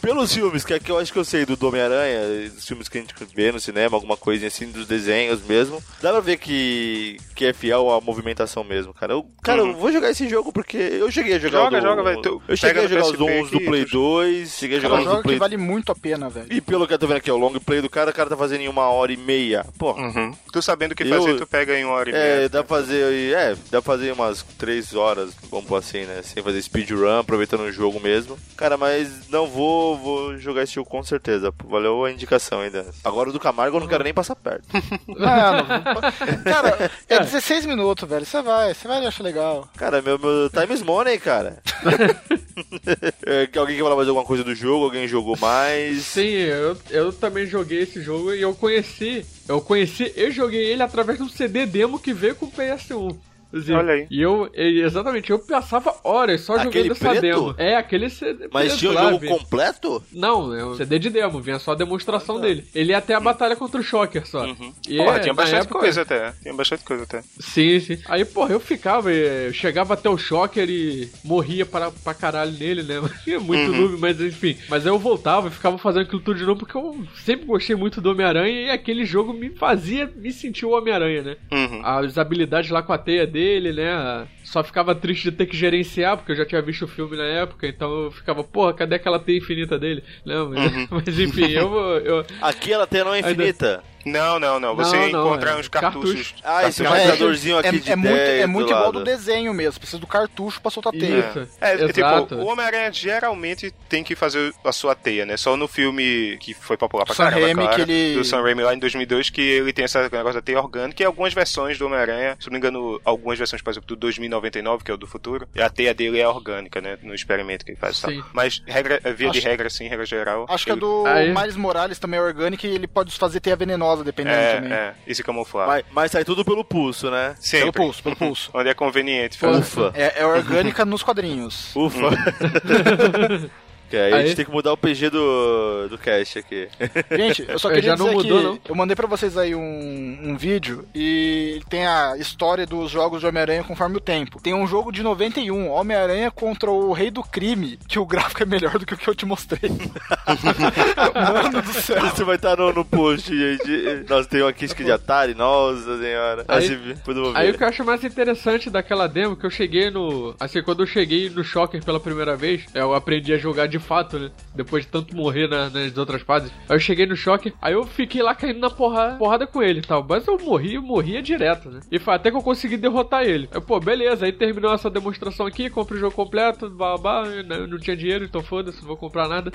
pelos filmes, que, é que eu acho que eu sei do Homem-Aranha, os filmes que a gente vê no cinema, alguma coisa assim, dos desenhos mesmo, dá pra ver que, que é fiel à movimentação mesmo, cara. Eu, cara, eu vou jogar esse jogo porque eu cheguei a jogar Uhum. Joga, o do, joga, tu Eu cheguei a jogar os 11 do Play tu- 2, cheguei a É jogar um os do jogo que Play vale muito a pena, velho. E pelo que eu tô vendo aqui, o long play do cara, o cara tá fazendo em uma hora e meia. Pô, Uhum. Tu sabendo o que Eu- fazer, tu pega em uma hora e é, meia. dá pra fazer. É, dá pra fazer umas três horas, vamos pôr assim, né? Sem fazer speedrun, aproveitando o jogo mesmo. Cara, mas não vou, vou jogar esse jogo com certeza. Valeu a indicação ainda. Agora o do Camargo eu não quero nem passar perto. <laughs> Não, não, <laughs> não- Cara, <laughs> é 16 minutos, velho. Você vai, você vai achar legal. Cara, meu, meu time is money, cara. <laughs> é, que alguém quer falar mais alguma coisa do jogo? Alguém jogou mais? Sim, eu, eu também joguei esse jogo e eu conheci. Eu conheci e joguei ele através de um CD demo que veio com o PS1. Inclusive. Olha aí. E eu, exatamente, eu passava horas só Aquele jogando essa preto? demo. É, aquele CD. Mas preto tinha o lá, jogo completo? Não, é um CD de demo, vinha só a demonstração dele. Ele ia até a batalha contra o Shocker só. E Porra, é, tinha bastante época- coisa até. Tinha bastante coisa até. Sim, sim. Aí, porra, eu ficava, eh, eu chegava até o Shocker e morria para, pra caralho nele, né? <laughs> Muito Uhum. noob, mas enfim. Mas aí eu voltava e ficava fazendo aquilo tudo de novo porque eu sempre gostei muito do Homem-Aranha e aquele jogo me fazia me sentir o Homem-Aranha, né? Uhum. As habilidades lá com a teia dele, né? Só ficava triste de ter que gerenciar, porque eu já tinha visto o filme na época, então eu ficava, porra, cadê aquela teia infinita dele? Não, mas, Uhum. <laughs> mas enfim, eu, eu, Aqui ela tem não é infinita. Não, não, não. Você Não, não, encontrar é uns cartuchos. cartucho. Ah, esse marcadorzinho aqui é, de é muito, 10 é muito do igual lado. do desenho mesmo. Precisa do cartucho pra soltar teia. Isso. É, é, tipo, o Homem-Aranha geralmente tem que fazer a sua teia, né? Só no filme que foi popular pra Sam caramba, Raimi, claro, que ele- do Sam Raimi lá em 2002, que ele tem esse negócio da teia orgânica e algumas versões do Homem-Aranha, se não me engano, algumas versões, por exemplo, do 2099, que é o do futuro, e a teia dele é orgânica, né? No experimento que ele faz e tal. Sim. Mas, regra, via de Acho- regra, sim, regra geral. Acho que a ele- do Aí- Miles Morales também é orgânica e ele pode fazer teia venenosa, dependendo também. É, é, e se camuflar. Mas, mas sai tudo pelo pulso, né? Sempre. Pelo pulso, pelo pulso. <laughs> Onde é conveniente. Ufa. É, é orgânica nos quadrinhos. Ufa. <laughs> que aí, a Aí- gente tem que mudar o PG do, do cast aqui. <laughs> Gente, eu só queria já não dizer mudou, que não? eu mandei pra vocês aí um, um vídeo e tem a história dos jogos de Homem-Aranha conforme o tempo. Tem um jogo de 91, Homem-Aranha contra o Rei do Crime, que o gráfico é melhor do que o que eu te mostrei. <laughs> Mano do céu. Isso vai estar no, no post, gente. Nós temos aqui skin de Atari, nossa senhora. Aí- Assim, eu Aí ver. o que eu acho mais interessante daquela demo, que eu cheguei no. Assim, quando eu cheguei no Shocker pela primeira vez, eu aprendi a jogar de fato, né? Depois de tanto morrer na- nas outras fases. Aí eu cheguei no choque, aí eu fiquei lá caindo na porra, porrada com ele e tal. Mas eu morri, eu morria direto, né? E foi até que eu consegui derrotar ele. Aí, pô, beleza, aí terminou essa demonstração aqui, comprei o jogo completo, babá, não, não tinha dinheiro, então foda-se, não vou comprar nada.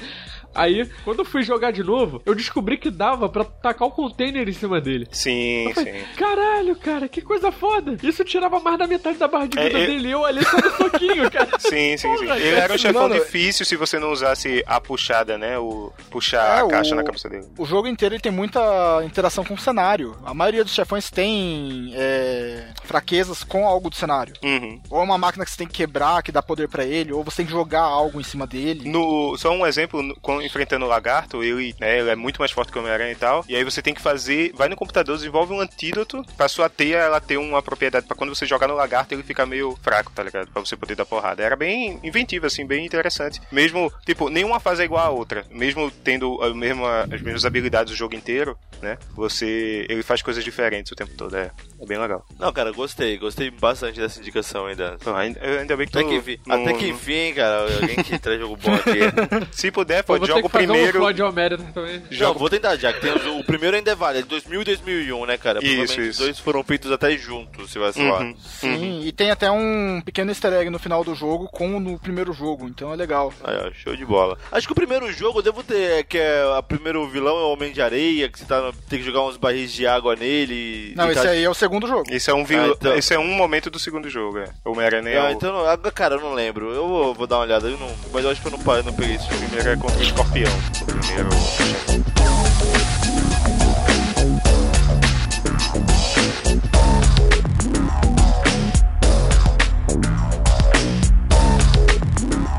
Aí, quando eu fui jogar de novo, eu descobri que dava pra tacar o container em cima dele. Sim, sim. Caralho, cara, que coisa foda! Isso tirava mais da metade da barra de É, vida eu- dele e eu ali só no soquinho, cara. <laughs> Sim, sim, sim. Porra, Ele era um chefão Mano, difícil se você não usasse a puxada, né? O puxar É, a caixa o- na cabeça dele. O jogo inteiro ele tem muita interação com o cenário. A maioria dos chefões tem é, fraquezas com algo do cenário. Uhum. Ou é uma máquina que você tem que quebrar, que dá poder pra ele, ou você tem que jogar algo em cima dele. No, só um exemplo, quando enfrentando o lagarto, ele, né, ele é muito mais forte que o Homem-Aranha e tal. E aí você tem que fazer. Vai no computador, desenvolve um antídoto pra sua teia ela ter uma propriedade. Pra quando você jogar no lagarto, ele ficar meio fraco, tá ligado? Pra você poder dar porrada. Era bem inventivo, assim, bem interessante. Mesmo, tipo, nenhuma fase é igual a outra. Mesmo tendo a mesma, as mesmas habilidades o jogo inteiro, né? Você. Ele faz coisas diferentes o tempo todo. É, é bem legal. Não, cara, gostei. Gostei bastante dessa indicação ainda. Então, ainda, ainda bem que Até tu que, enfim, não- até que enfim, cara, alguém que traz jogo bom aqui. <laughs> Se puder, Pô, pô, vou ter joga que o primeiro. um Homero também. Não, vou tentar, já que tem o primeiro ainda é válido, é de 2000 e 2001, né, cara? Isso, isso. Os dois foram feitos até juntos, se vai soar. Uhum. Sim, e tem até um pequeno easter egg no final do jogo, como no primeiro jogo, então é legal. Aí, ó, show de bola. Acho que o primeiro jogo eu devo ter, que é o primeiro vilão é o Homem de Areia, que você tá no- tem que jogar uns barris de água nele. Não, esse tá- aí é o segundo jogo. Esse é um vil... Ah, então. Esse é um momento do segundo jogo, é. O Homem-Aranha é Ah, o então, não- ah, cara, eu não lembro. Eu vou, vou dar uma olhada, eu não, mas eu acho que eu não, pa- não peguei esse jogo. primeiro é contra o escorpião. O primeiro.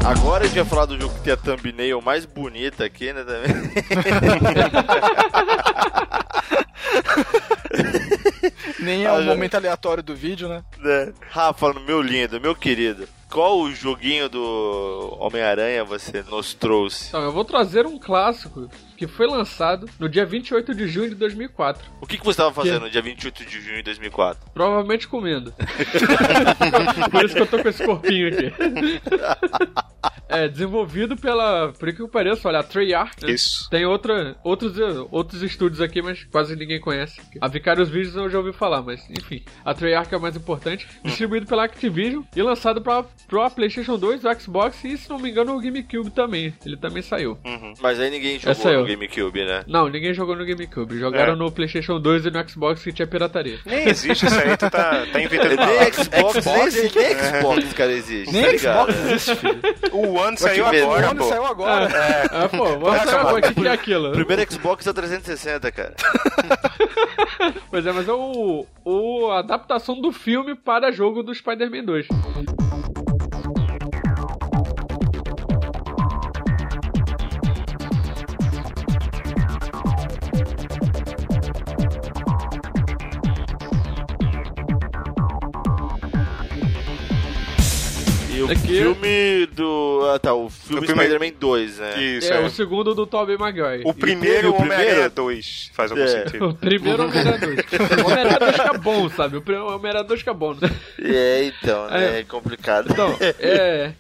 Agora a gente vai falar do jogo que tem a thumbnail mais bonita aqui, né, também. <laughs> Nem é Ah, um já- momento aleatório do vídeo, né? né? Rafa, meu lindo, meu querido, qual o joguinho do Homem-Aranha você nos trouxe? Então, eu vou trazer um clássico que foi lançado no dia 28 de junho de 2004. O que, que você estava fazendo no dia 28 de junho de 2004? Provavelmente comendo. <laughs> Por isso que eu tô com esse corpinho aqui. <laughs> É, desenvolvido pela, por que pareça, olha, a Treyarch. né? Isso. Tem outra, outros, eh, outros estúdios aqui, mas quase ninguém conhece. A Vicarious Visions eu já ouvi falar, mas enfim. A Treyarch é o mais importante. Distribuído pela Activision e lançado pra, pro PlayStation 2, o Xbox e, se não me engano, o GameCube também. Ele também saiu. Mas aí ninguém Essa jogou eu. No GameCube, né? Não, ninguém jogou no GameCube. Jogaram É. no PlayStation 2 e no Xbox que tinha pirataria. Nem existe isso aí, tu tá, tá inventando Nem palavras. Xbox, nem, nem Xbox, cara, existe. Nem tá? Xbox existe, filho. O One saiu agora, o One saiu agora. Ah, pô, vamos saber o que que é aquilo. O primeiro Xbox é o 360, cara. <laughs> Pois é, mas é o, o a adaptação do filme para jogo do Spider-Man 2. E o Aqui- filme do. Ah tá, o filme O filme- Spider-Man 2, né? Isso, é, é. o segundo do Tobey Maguire. O primeiro o primeiro? Homem-Aranha 2 faz algum É. sentido. <laughs> O primeiro Homem-Aranha 2. O Homem-Aranha 2 que é bom, sabe? O primeiro Homem-Aranha 2 que é bom. Né? É, então, né? É. É complicado. Então, <laughs> é.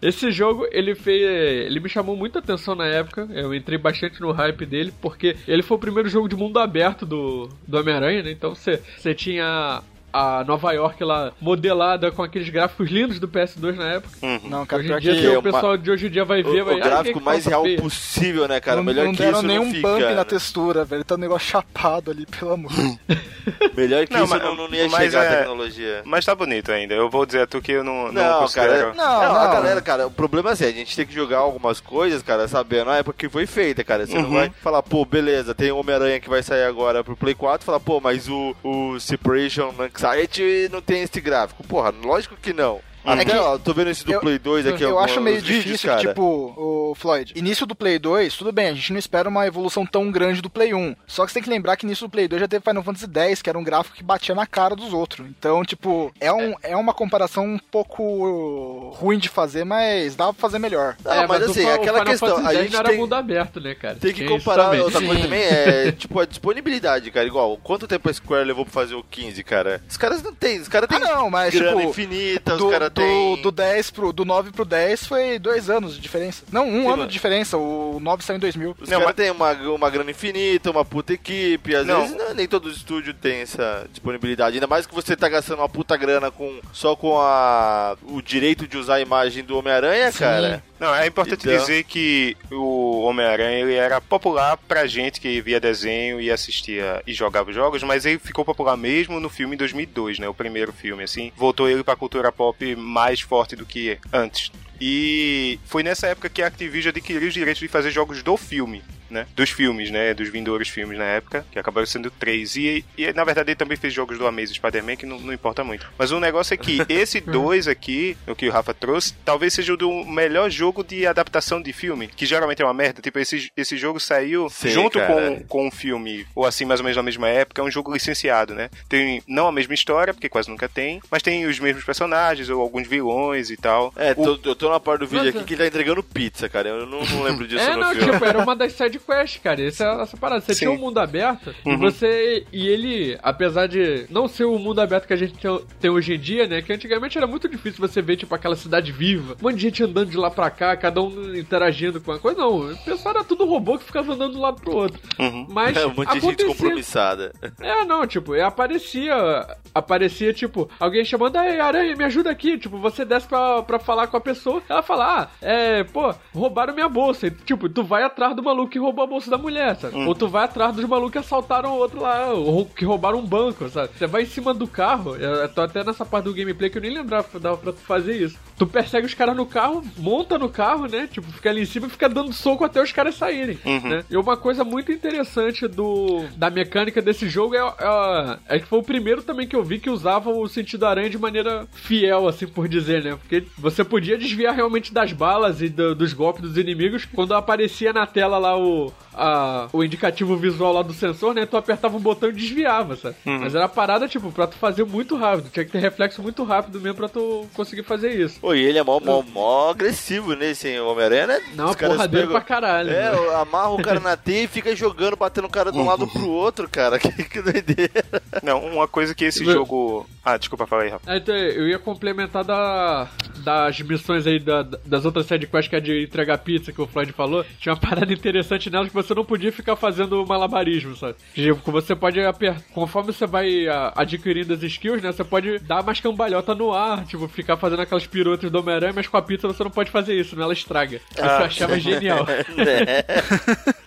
Esse jogo, ele fez. Ele me chamou muita atenção na época. Eu entrei bastante no hype dele, porque ele foi o primeiro jogo de mundo aberto do, do Homem-Aranha, né? Então você você tinha. A Nova York lá modelada com aqueles gráficos lindos do PS2 na época. Não, cara, Hoje em dia, que é o uma- pessoal de hoje em dia vai o, ver, vai o "Ah, gráfico que mais real feia." possível, né, cara? não, Melhor não que isso nenhum não fica. bump na textura, velho. Tá um negócio chapado ali, pelo amor. <laughs> Melhor que Não, isso mas- não, não ia mas chegar a é- tecnologia. Mas tá bonito ainda. Eu vou dizer a tu que eu não, não, Não, cara, Não, não, a não. galera, cara, o problema é assim, a gente tem que jogar algumas coisas, cara, sabendo a época que foi feita, cara. Você não Uhum. vai falar, pô, beleza, tem o Homem-Aranha que vai sair agora pro Play 4, falar, pô, mas o, o Separation Anxiety não tem esse gráfico. Porra, lógico que não. Até, que ó, tô vendo esse do eu- Play 2 aqui, eu alguns acho meio vídeos, difícil, cara. que, tipo, o Floyd, início do Play 2, tudo bem, a gente não espera uma evolução tão grande do Play 1. Só que você tem que lembrar que início do Play 2 já teve Final Fantasy X, que era um gráfico que batia na cara dos outros. Então, tipo, é, um, é uma comparação um pouco ruim de fazer, mas dá pra fazer melhor. Não, É, mas o assim, o aquela Final questão, a gente não era tem- mundo aberto, né, cara? Tem que Tem comparar, também. outra coisa também é, <laughs> tipo, a disponibilidade, cara. Igual, quanto tempo a Square levou pra fazer o 15, cara? Os caras não tem, os caras Ah, têm não, mas, grana tipo, infinita, do- os caras cara do, tem. do 10 pro, do 9 pro 10 foi dois anos de diferença. Não, um Sim, ano mano. de diferença. O 9 saiu em 2000. Os Não, caras mas- têm uma, uma grana infinita, uma puta equipe, às Não. vezes não, nem todo estúdio tem essa disponibilidade. Ainda mais que você tá gastando uma puta grana com, só com a, o direito de usar a imagem do Homem-Aranha, cara. Não, é importante Então. dizer que o Homem-Aranha ele era popular pra gente que via desenho e assistia e jogava jogos, mas ele ficou popular mesmo no filme em 2002, né? O primeiro filme, assim. Voltou ele pra cultura pop mais forte do que antes. E foi nessa época que a Activision adquiriu os direitos de fazer jogos do filme. Né? Dos filmes, né? Dos Vindouros filmes na época, que acabaram sendo três. E, e na verdade ele também fez jogos do Amazing Spider-Man, que não, não importa muito. Mas o negócio é que <laughs> esse dois aqui, o que o Rafa trouxe, talvez seja o do melhor jogo de adaptação de filme, que geralmente é uma merda. Tipo, esse, esse jogo saiu Sim, junto cara. com, com um filme, ou assim, mais ou menos na mesma época, é um jogo licenciado, né? Tem não a mesma história, porque quase nunca tem, mas tem os mesmos personagens, ou alguns vilões e tal. É, O- eu tô na parte do vídeo Mas, aqui que ele tá entregando pizza, cara. Eu não, não lembro disso <laughs> É, no não, filme. tipo, era uma das side quests, cara. Essa, essa parada. Você Sim. tinha um mundo aberto e Uhum. você. E ele, apesar de não ser o mundo aberto que a gente tem, tem hoje em dia, né? Que antigamente era muito difícil você ver, tipo, aquela cidade viva. Um monte de gente andando de lá pra cá, cada um interagindo com a coisa. Não, o pessoal era tudo robô que ficava andando de um lado pro outro. Uhum. Mas. É, <laughs> um monte de gente acontecia- compromissada. É, não, tipo, e aparecia. Aparecia, tipo, alguém chamando, ai, aranha, me ajuda aqui. Tipo, você desce pra, pra falar com a pessoa. Ela fala, ah, é, pô, roubaram minha bolsa. E, tipo, tu vai atrás do maluco que roubou a bolsa da mulher, sabe? Ou tu vai atrás dos malucos que assaltaram o outro lá, ou que roubaram um banco, sabe? Você vai em cima do carro, eu tô até nessa parte do gameplay que eu nem lembrava que dava pra tu fazer isso. Tu persegue os caras no carro, monta no carro, né? Tipo, fica ali em cima e fica dando soco até os caras saírem, né? E uma coisa muito interessante do da mecânica desse jogo é, é, é que foi o primeiro também que eu vi que usava o sentido aranha de maneira fiel, assim por dizer, né? Porque você podia desviar realmente das balas e do- dos golpes dos inimigos quando aparecia na tela lá o, a- o indicativo visual lá do sensor, né? Tu apertava um botão e desviava, sabe? Mas era parada, tipo, pra tu fazer muito rápido. Tinha que ter reflexo muito rápido mesmo pra tu conseguir fazer isso. Pô, e ele é mó, mó, mó agressivo nesse hein? Homem-Aranha, né? Não, porradeiro pegam- pra caralho. É, né? amarra o cara na teia e fica jogando, batendo o cara de um lado pro outro, cara. <laughs> Que, que doideira. Não, uma coisa que esse jogo. Ah, desculpa, fala aí, Rafa. Ah, então, eu ia complementar da, das missões aí da, das outras sidequests que é de entregar pizza que o Floyd falou. Tinha uma parada interessante nelas que você não podia ficar fazendo malabarismo, sabe? Tipo, você pode apertar. Conforme você vai ah, adquirindo as skills, né? Você pode dar mais cambalhota no ar, tipo, ficar fazendo aquelas piruetas do Homem-Aranha, mas com a pizza você não pode fazer isso, né? Ela estraga. Isso Ah. eu achava genial. <laughs> É.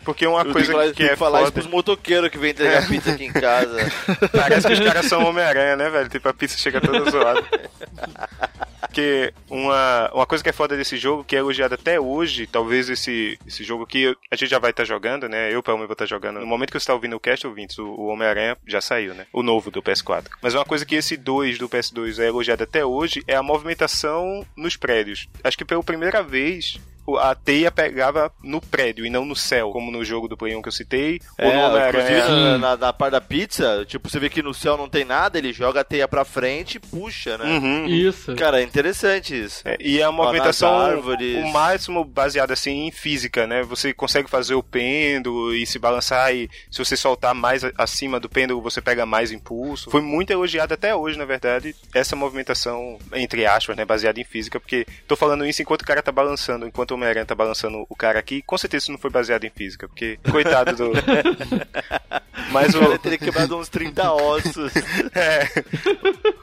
Porque uma Eu coisa tenho que falar, que é falar isso foda. pros motoqueiros que vem entregar pizza aqui em casa. <laughs> Parece que os caras são Homem-Aranha, né, velho? Tipo, a pizza chega toda zoada. <laughs> Porque uma, uma coisa que é foda desse jogo, que é elogiado até hoje, talvez esse, esse jogo que a gente já vai estar jogando, né? Eu, pelo menos, vou estar jogando. No momento que você está ouvindo o cast, ouvintes, o, o Homem-Aranha já saiu, né? O novo do PS4. Mas uma coisa que esse 2 do PS2 é elogiado até hoje é a movimentação nos prédios. Acho que pela primeira vez a teia pegava no prédio e não no céu, como no jogo do Play 1 que eu citei, ou no É, Homem-Aranha. inclusive na, na, na parte da pizza, tipo, você vê que no céu não tem nada, ele joga a teia pra frente e puxa, né? Uhum. Isso. Cara, é interessante isso. É, e é uma movimentação o máximo baseada assim em física, né? Você consegue fazer o pêndulo e se balançar e se você soltar mais acima do pêndulo, você pega mais impulso. Foi muito elogiado até hoje, na verdade, essa movimentação, entre aspas, né, baseada em física, porque tô falando isso enquanto o cara tá balançando, enquanto o Homem-Aranha tá balançando o cara aqui, com certeza isso não foi baseado em física, porque coitado do <laughs> Mas O o teria quebrado uns 30 ossos. <laughs> é.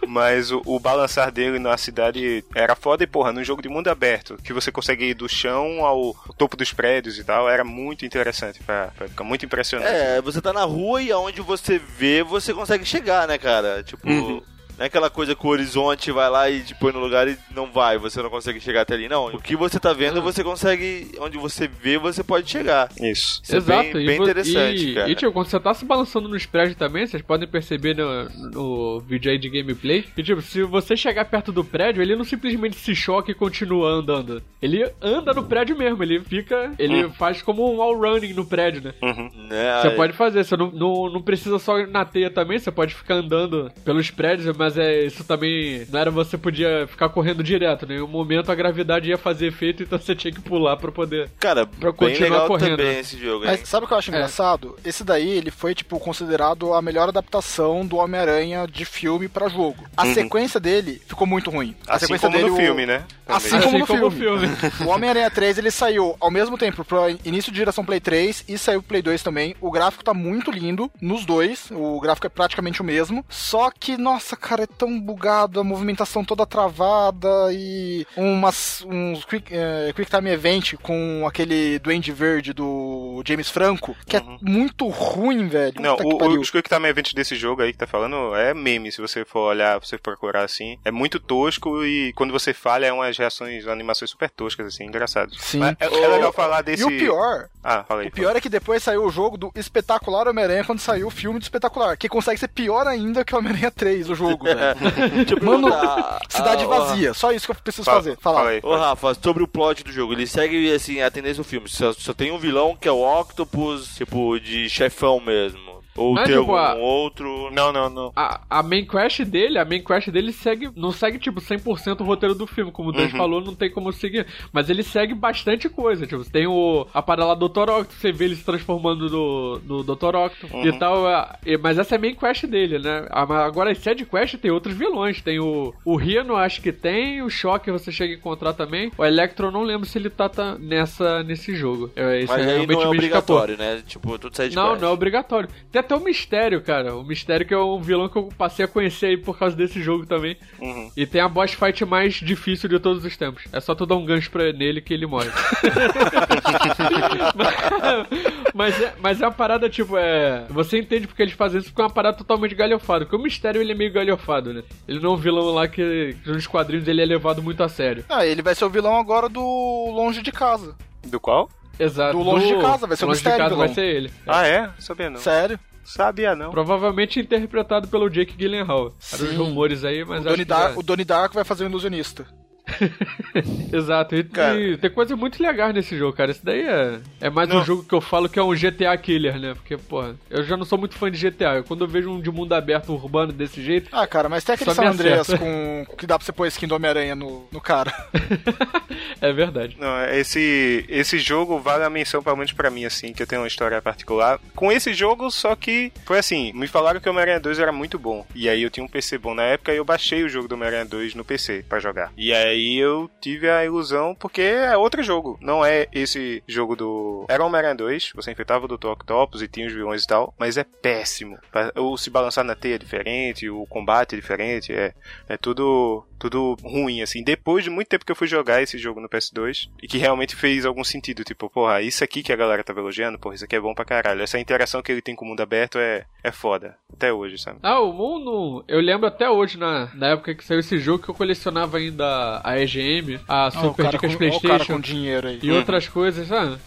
Mas o, o balançar dele na cidade era foda e, porra, num jogo de mundo aberto, que você consegue ir do chão ao topo dos prédios e tal, era muito interessante pra, pra ficar muito impressionante. É, você tá na rua e aonde você vê, você consegue chegar, né, cara? Tipo, Uhum. Não é aquela coisa que o horizonte vai lá e te põe no lugar e não vai, você não consegue chegar até ali, não. O que você tá vendo, você consegue, onde você vê, você pode chegar. Isso. Isso é Exato, bem, e bem vo- interessante, e, cara. E, tipo, quando você tá se balançando nos prédios também, vocês podem perceber no, no vídeo aí de gameplay que, tipo, se você chegar perto do prédio, ele não simplesmente se choca e continua andando. Ele anda no prédio mesmo, ele fica. Ele faz como um all running no prédio, né? Uhum. Né, Você aí- pode fazer, você não, não, não precisa só ir na teia também, você pode ficar andando pelos prédios, mas mas é isso também. Não era você podia ficar correndo direto, né? Em um momento a gravidade ia fazer efeito, então você tinha que pular pra poder. Cara, Pra bem continuar legal correndo, também né? esse jogo, hein? Mas sabe o que eu acho É. engraçado? Esse daí, ele foi, tipo, considerado a melhor adaptação do Homem-Aranha de filme pra jogo. A sequência dele ficou muito ruim. A Assim sequência como dele, no o- filme, né? Assim Também. como no como o filme. O Homem-Aranha 3, ele saiu ao mesmo tempo pro início de geração Play 3 e saiu pro Play 2 também. O gráfico tá muito lindo nos dois. O gráfico é praticamente o mesmo. Só que, nossa, cara, é tão bugado, a movimentação toda travada e umas, uns quick, eh, quick Time Event com aquele Duende Verde do James Franco, que é muito ruim, velho. Não, que o, pariu. os Quick Time Events desse jogo aí que tá falando é meme, se você for olhar, se você procurar assim. É muito tosco e quando você falha é umas reações, animações super toscas, assim, engraçado. Sim. Mas é, é legal falar desse... E o pior, Ah, fala aí. O pior é que depois saiu o jogo do Espetacular Homem-Aranha quando saiu o filme do Espetacular, que consegue ser pior ainda que o Homem-Aranha 3, o jogo, <laughs> velho. Tipo, Mano, a- Cidade a- vazia, só isso que eu preciso Fala- fazer. Falar. fala aí. Ô Rafa, sobre o plot do jogo, ele segue assim a tendência do filme. Só, só tem um vilão que é o Octopus, tipo, de chefão mesmo. Ou Não é tem tipo algum a- outro. Não, não, não. A, a main quest dele, a main quest dele segue, não segue tipo 100% o roteiro do filme, como o Dan falou, não tem como seguir, mas ele segue bastante coisa, tipo, tem o a parada lá do Dr. Octopus, você vê ele se transformando no, no Dr. E tal, a- e- mas essa é a main quest dele, né? Agora as side quest tem outros vilões, tem o o Rhino, acho que tem, o Shocker você chega a encontrar também, o Electro não lembro se ele tá, tá nessa nesse jogo. É, isso Mas aí realmente não é escapou. obrigatório, né? Tipo, tudo sai de Não, quest. não é obrigatório. Tem até o Mistério, cara. O Mistério que é um vilão que eu passei a conhecer aí por causa desse jogo também. Uhum. E tem a boss fight mais difícil de todos os tempos. É só tu dar um gancho pra nele que ele morre. <laughs> mas, é, mas é uma parada, tipo, é... Você entende porque eles fazem isso porque é uma parada totalmente galhofada. Porque o Mistério, ele é meio galhofado, né? Ele não é um vilão lá que, que nos quadrinhos ele é levado muito a sério. Ah, ele vai ser o vilão agora do Longe de Casa. Do qual? Exato. Do Longe de Casa, vai ser o Longe de Mistério, casa vai ser ele. Ah, é? Sabia não. Sério? Sabia não. Provavelmente interpretado pelo Jake Gyllenhaal. Eram os Sim. rumores aí, mas O acho Donnie, que Dar- já- o Donnie Darko vai fazer o ilusionista. <laughs> Exato, e, Cara. e tem coisa muito legal nesse jogo, cara. Esse daí é, é mais um Não. jogo que eu falo que é um GTA killer, né? Porque, porra, eu já não sou muito fã de GTA. Quando eu vejo um de mundo aberto urbano desse jeito, Ah, cara, mas tem aquele San Andreas com que dá pra você pôr skin do Homem-Aranha no, no cara. <laughs> é verdade. Não, esse, esse jogo vale a menção, pelo menos pra mim, assim, que eu tenho uma história particular. Com esse jogo, só que foi assim, me falaram que o Homem-Aranha 2 era muito bom. E aí eu tinha um PC bom na época e eu baixei o jogo do Homem-Aranha 2 no PC pra jogar. E aí eu tive a ilusão, porque é outro jogo. Não é esse jogo do... Era Homem-Aranha 2, você enfrentava o Dr. Octopus e tinha os vilões e tal, mas é péssimo. O se balançar na teia é diferente, o combate é diferente, é, é tudo tudo ruim, assim. Depois de muito tempo que eu fui jogar esse jogo no PS2, e que realmente fez algum sentido, tipo, porra, isso aqui que a galera tava elogiando, porra, isso aqui é bom pra caralho. Essa interação que ele tem com o mundo aberto é, é foda. Até hoje, sabe? Ah, o mundo. Eu lembro até hoje, na, na época que saiu esse jogo, que eu colecionava ainda a EGM, a o Super cara Dicas com, ó, o cara PlayStation com dinheiro aí. e outras coisas, ah.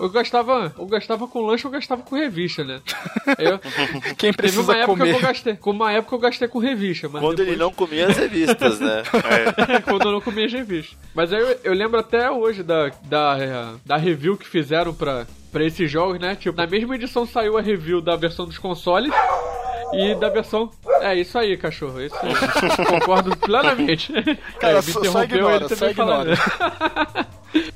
Eu gastava, eu gastava com lanche, eu gastava com revista, né? <laughs> Eu, Quem teve uma precisa época que comer. eu gastei, com uma época eu gastei com revista, mas Quando depois... ele não comia as revistas, né? <laughs> quando eu não comia as revistas. Mas aí eu, eu lembro até hoje da, da, da review que fizeram pra, pra esses jogos, né? Tipo, na mesma edição saiu a review da versão dos consoles e da versão. É isso aí, cachorro. Isso <laughs> concordo plenamente. Cara, É, me só- só interrompeu, ignora, ele só também ignora.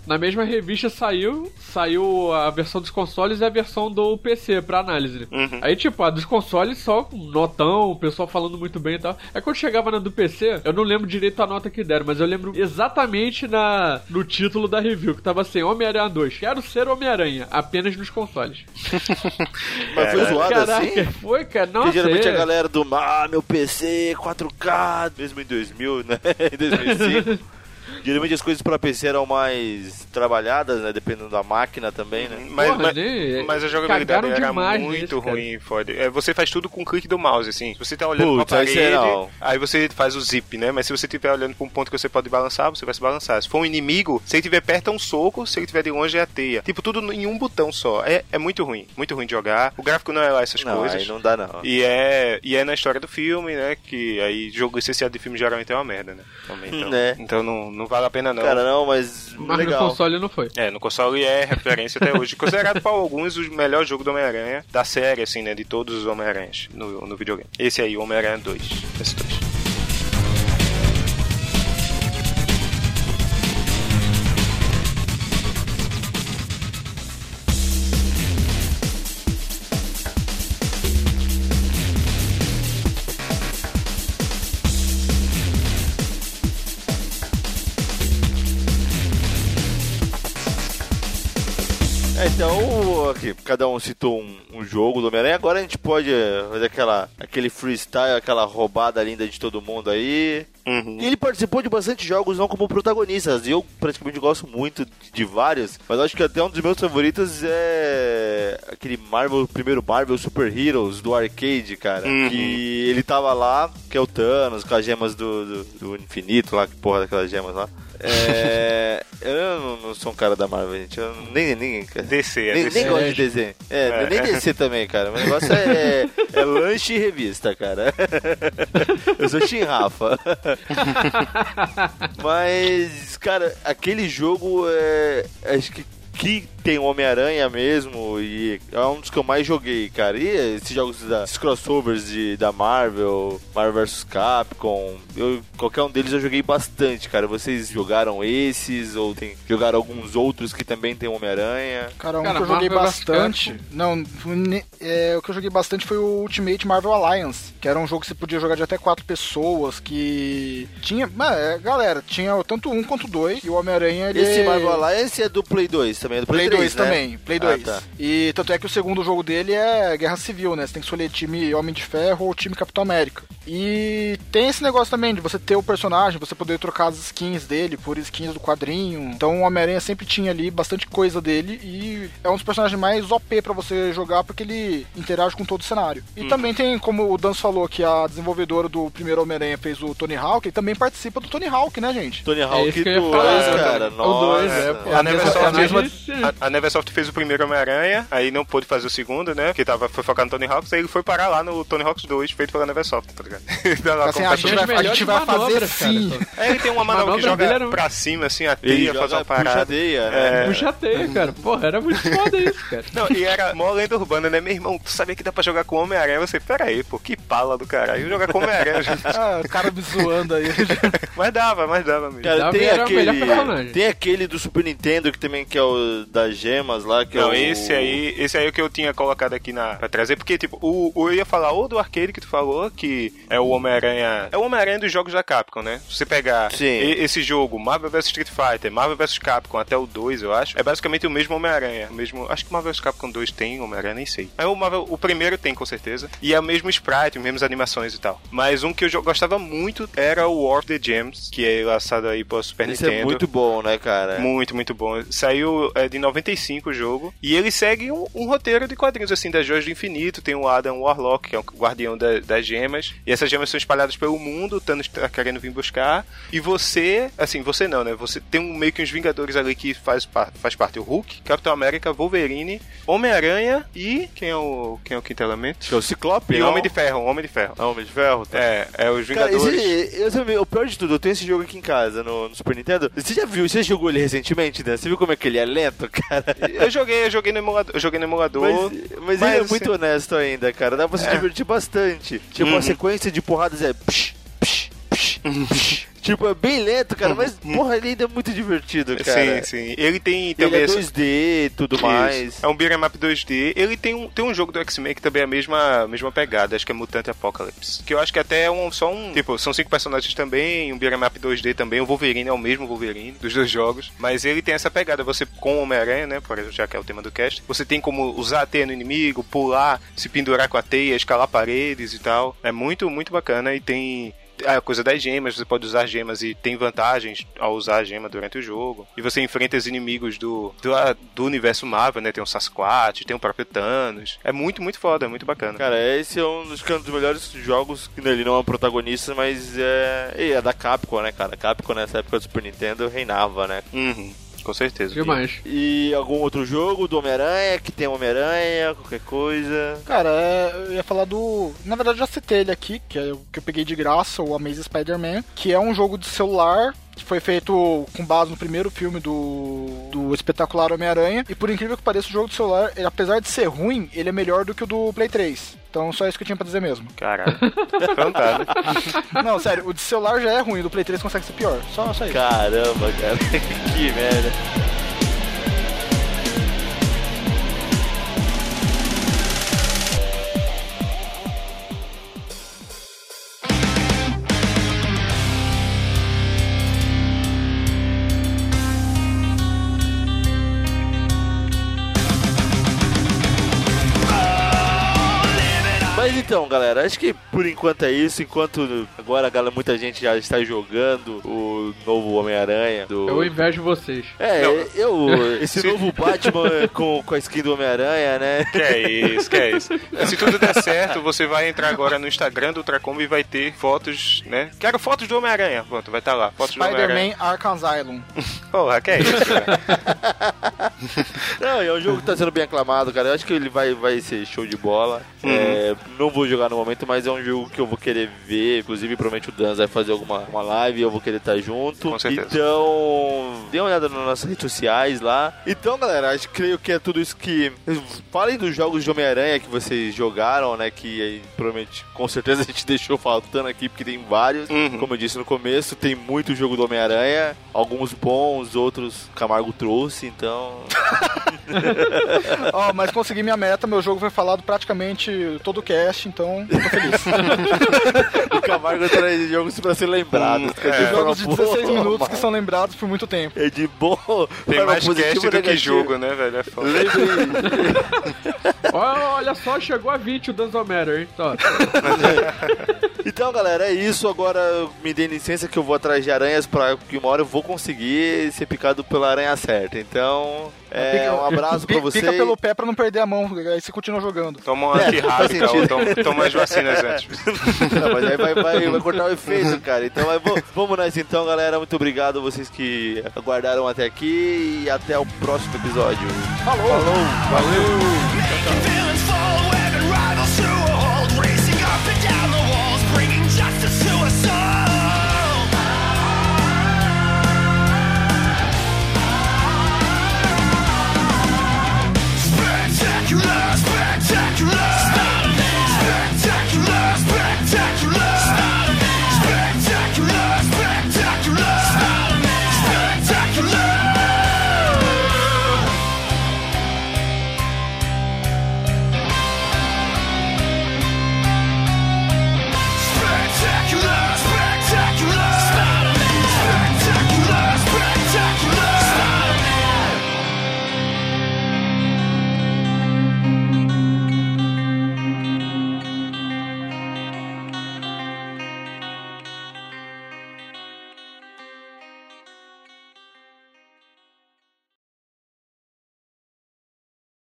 Na mesma revista saiu, saiu a versão dos consoles e a versão do PC pra análise. Uhum. Aí, tipo, a dos consoles só com notão, o pessoal falando muito bem e tal. Aí quando chegava na do PC, eu não lembro direito a nota que deram, mas eu lembro exatamente na, no título da review, que tava assim, Homem-Aranha 2. Quero ser Homem-Aranha, apenas nos consoles. <laughs> Mas foi zoado Caraca, assim? foi, cara. Não Porque geralmente sei. a galera do ah, meu PC 4K, mesmo em 2000, né? <laughs> em 2005. <laughs> Geralmente as coisas pra PC eram mais trabalhadas, né? Dependendo da máquina também, né? Mas, Porra, mas, nem- mas a jogabilidade era demais muito ruim, foda. É, você faz tudo com o clique do mouse, assim. Se você tá olhando Putz, pra parede, aí você faz o zip, né? Mas se você estiver olhando pra um ponto que você pode balançar, você vai se balançar. Se for um inimigo, se ele estiver perto é um soco, se ele estiver de longe é a teia. Tipo, tudo em um botão só. É, é muito ruim, muito ruim de jogar. O gráfico não é lá essas Não, coisas. aí não dá não. E é, e é na história do filme, né? Que aí jogo licenciado de filme geralmente é uma merda, né? Também, então <laughs> Né? então não, não vale a pena não. Cara, não, mas Mas legal. no console não foi. É, no console é referência até hoje. Considerado por alguns o melhor jogo do Homem-Aranha da série, assim, né? De todos os Homem-Aranhas no, no videogame. Esse aí, o Homem-Aranha 2. PS2. Cada um citou um, um jogo do Homem-Aranha. Agora a gente pode eh, fazer aquela, aquele freestyle, aquela roubada linda de todo mundo aí. Uhum. E ele participou de bastante jogos não como protagonistas. Eu praticamente gosto muito de vários, mas acho que até um dos meus favoritos é aquele Marvel, primeiro Marvel Super Heroes do arcade, cara. Uhum. Que ele tava lá, que é o Thanos, com as gemas do, do, do infinito lá, que porra daquelas gemas lá. É, eu não, não sou um cara da Marvel, gente. Eu nem, nem, DC, é nem, DC. nem gosto de desenho. É, É. nem DC também, cara. O negócio é, é lanche e revista, cara. Eu sou Tim Rafa. Mas, cara, aquele jogo é. Acho que. Que tem o Homem-Aranha mesmo, e é um dos que eu mais joguei, cara. E esses jogos, da, esses crossovers de, da Marvel, Marvel vs Capcom, eu, qualquer um deles eu joguei bastante, cara. Vocês jogaram esses, ou tem, jogaram alguns outros que também tem o Homem-Aranha? Cara, um Cara, que eu joguei Marvel vs. bastante. Não, ne- é, o que eu joguei bastante foi o Ultimate Marvel Alliance, que era um jogo que você podia jogar de até quatro pessoas, que tinha. Mas, é, galera, tinha tanto um quanto dois, e o Homem-Aranha ele. Esse Marvel Alliance é do Play 2 também, é do Play, Play 2 né? também, Play Ah, 2. tá. E tanto é que o segundo jogo dele é Guerra Civil, né? Você tem que escolher time Homem de Ferro ou time Capitão América. E tem esse negócio também de você ter o personagem, você poder trocar as skins dele por skins do quadrinho. Então o Homem-Aranha sempre tinha ali bastante coisa dele e é um dos personagens mais OP pra você jogar porque ele interage com todo o cenário. E também tem, como o Danço falou, que a desenvolvedora do primeiro Homem-Aranha fez o Tony Hawk, ele também participa do Tony Hawk, né, gente? Tony É Hawk ia 2, falar, cara. o Nossa. dois, é, pô. A a mesma- Neversoft, é a mesma- a, a Neversoft fez o primeiro Homem-Aranha, aí não pôde fazer o segundo, né? Porque tava, foi focar no Tony Hawks, aí ele foi parar lá no Tony Hawks 2, feito pela Neversoft, tá ligado? <laughs> Lá Assim, como a gente vai, a gente vai fazer cara. sim. É, ele tem uma manobra que joga era- pra cima, assim, a teia, faz uma parada. puxa-teia, né? É. Puxa teia, cara. Porra, era muito foda isso, cara. Não, e era mó lenda urbana, né? Meu irmão, tu sabia que dá pra jogar com Homem-Aranha? Você, pera aí, pô, que pala do caralho. Jogar com Homem-Aranha. <laughs> gente. Ah, o cara me zoando aí. <laughs> mas dava, mas dava mesmo. Cara, Davi tem aquele, tem aquele do Super Nintendo que também que é o das gemas lá, que é Não, o... esse aí, esse aí é o que eu tinha colocado aqui na, pra trazer, porque, tipo, o, o- eu ia falar ou do arcade que tu falou, que é o Homem-Aranha. É o Homem-Aranha dos jogos da Capcom, né? Se você pegar Sim. esse jogo, Marvel vs Street Fighter, Marvel vs Capcom até o 2, eu acho, é basicamente o mesmo Homem-Aranha. Mesmo. Acho que Marvel vs Capcom 2 tem Homem-Aranha, nem sei. Aí o, Marvel, o primeiro tem, com certeza. E é o mesmo sprite, as mesmas animações e tal. Mas um que eu gostava muito era o War of the Gems, que é lançado aí pro Super Esse Nintendo. é muito bom, né, cara? Muito, muito bom. Saiu é, de 95 o jogo. E ele segue um, um roteiro de quadrinhos, assim, das Joias do Infinito. Tem o Adam Warlock, que é o guardião da- das gemas. E essas gemas são espalhadas pelo mundo. O Thanos tá querendo vir buscar. E você, assim, você não, né? Você tem um, meio que uns Vingadores ali que faz, faz parte. O Hulk, Capitão América, Wolverine, Homem-Aranha e. Quem é o. Quem é o quinto elemento? Que é o Ciclope, E não? Homem de Ferro, Homem de Ferro. Ah, Homem de Ferro, tá. É, é os Cara, Vingadores. esse, eu também, o pior de tudo, eu tenho esse jogo aqui em casa, no, no Super Nintendo. Você já viu, você jogou ele recentemente, né? Você viu como é que ele é lento, <laughs> cara? Eu joguei, eu joguei no emulador. Eu joguei no emulador. Mas, mas, ele é Mas, muito honesto ainda, cara. Dá pra se É. divertir bastante. Tipo, Uhum. a sequência de porradas é. Psh, psh, psh, psh. Tipo, é bem lento, cara, mas porra, ele ainda é muito divertido, cara. Sim, sim. Ele tem Ele também é essa- 2D e tudo Isso. mais. É um beat'em up 2D. Ele tem um, tem um jogo do X-Men que também é a mesma, mesma pegada, acho que é Mutant Apocalypse. Que eu acho que até é um, só um. Tipo, são cinco personagens também, um beat'em up 2D também. O Wolverine é o mesmo Wolverine dos dois jogos. Mas ele tem essa pegada. Você, com o Homem-Aranha, né? Por exemplo, já que é o tema do cast, você tem como usar a teia no inimigo, pular, se pendurar com a teia, escalar paredes e tal. É muito, muito bacana e tem a coisa das gemas, você pode usar gemas e tem vantagens ao usar a gema durante o jogo. E você enfrenta os inimigos do, do, do universo Marvel, né? Tem o Sasquatch, tem o próprio Thanos. É muito, muito foda, muito bacana. Cara, esse é um dos, dos melhores jogos que ele não é um protagonista, mas é. é da Capcom, né, cara? Capcom nessa época do Super Nintendo reinava, né? Uhum, com certeza. Demais. E algum outro jogo do Homem-Aranha que tem Homem-Aranha, qualquer coisa. Cara, é, eu ia falar do. Na verdade, eu já citei ele aqui, que é o que eu peguei de graça, o Amazing Spider-Man, que é um jogo de celular que foi feito com base no primeiro filme do, do espetacular Homem-Aranha. E por incrível que pareça, o jogo de celular, ele, apesar de ser ruim, ele é melhor do que o do Play 3. Então, só isso que eu tinha pra dizer mesmo. Caralho. <laughs> né? <laughs> Não, sério, o de celular já é ruim, o do Play 3 consegue ser pior. Só, só isso. Caramba, cara. <laughs> que merda. Então, galera, acho que por enquanto é isso. Enquanto agora galera, muita gente já está jogando o novo Homem-Aranha. Do... Eu invejo vocês. É, Não. eu. <laughs> Esse novo Batman com, com a skin do Homem-Aranha, né? Que é isso, que é isso. Se tudo der certo, você vai entrar agora no Instagram do Ultracom e vai ter fotos, né? Quero fotos do Homem-Aranha. Pronto, vai estar lá. Fotos do Homem-Aranha. Spider-Man Arkham Asylum. <laughs> Porra, que é isso, cara? Não, é um jogo que tá sendo bem aclamado, cara. Eu acho que ele vai, vai ser show de bola. É, não vou jogar no momento, mas é um jogo que eu vou querer ver. Inclusive, provavelmente o Dan vai fazer alguma uma live e eu vou querer estar junto. Com certeza. Então, dê uma olhada nas nossas redes sociais lá. Então, galera, acho que creio que é tudo isso que. Falem dos jogos de Homem-Aranha que vocês jogaram, né? Que aí, provavelmente, com certeza a gente <laughs> deixou faltando aqui, porque tem vários. Uhum. Como eu disse no começo, tem muito jogo do Homem-Aranha. Alguns bons, outros Camargo trouxe, então. <laughs> <laughs> Ó, mas consegui minha meta, meu jogo foi falado praticamente todo o cast, então eu tô feliz. <laughs> o Camargo traz jogos pra ser lembrado. Hum, é. Jogos de forma 16 boa, minutos mas que são lembrados por muito tempo. É de bom. Tem mais cast do que negativa. jogo, né, velho? É foda. Olha, <laughs> olha só, chegou a 20 o Danzo Matter, hein? Tó. Então, galera, é isso. Agora me dê licença que eu vou atrás de aranhas pra que uma hora eu vou conseguir ser picado pela aranha certa. Então, é, Pica- um abraço pra você. Pica pelo pé pra não perder a mão, aí você continua jogando. Toma uma É, antirrábica sentido. ou toma, toma as vacinas <laughs> antes. Não, mas aí vai, vai, vai cortar o efeito, cara. Então mas vo- vamos nessa então, galera. Muito obrigado a vocês que aguardaram até aqui e até o próximo episódio. Falou! Falou! Valeu! Feeling Spectacular, spectacular, spectacular, spectacular.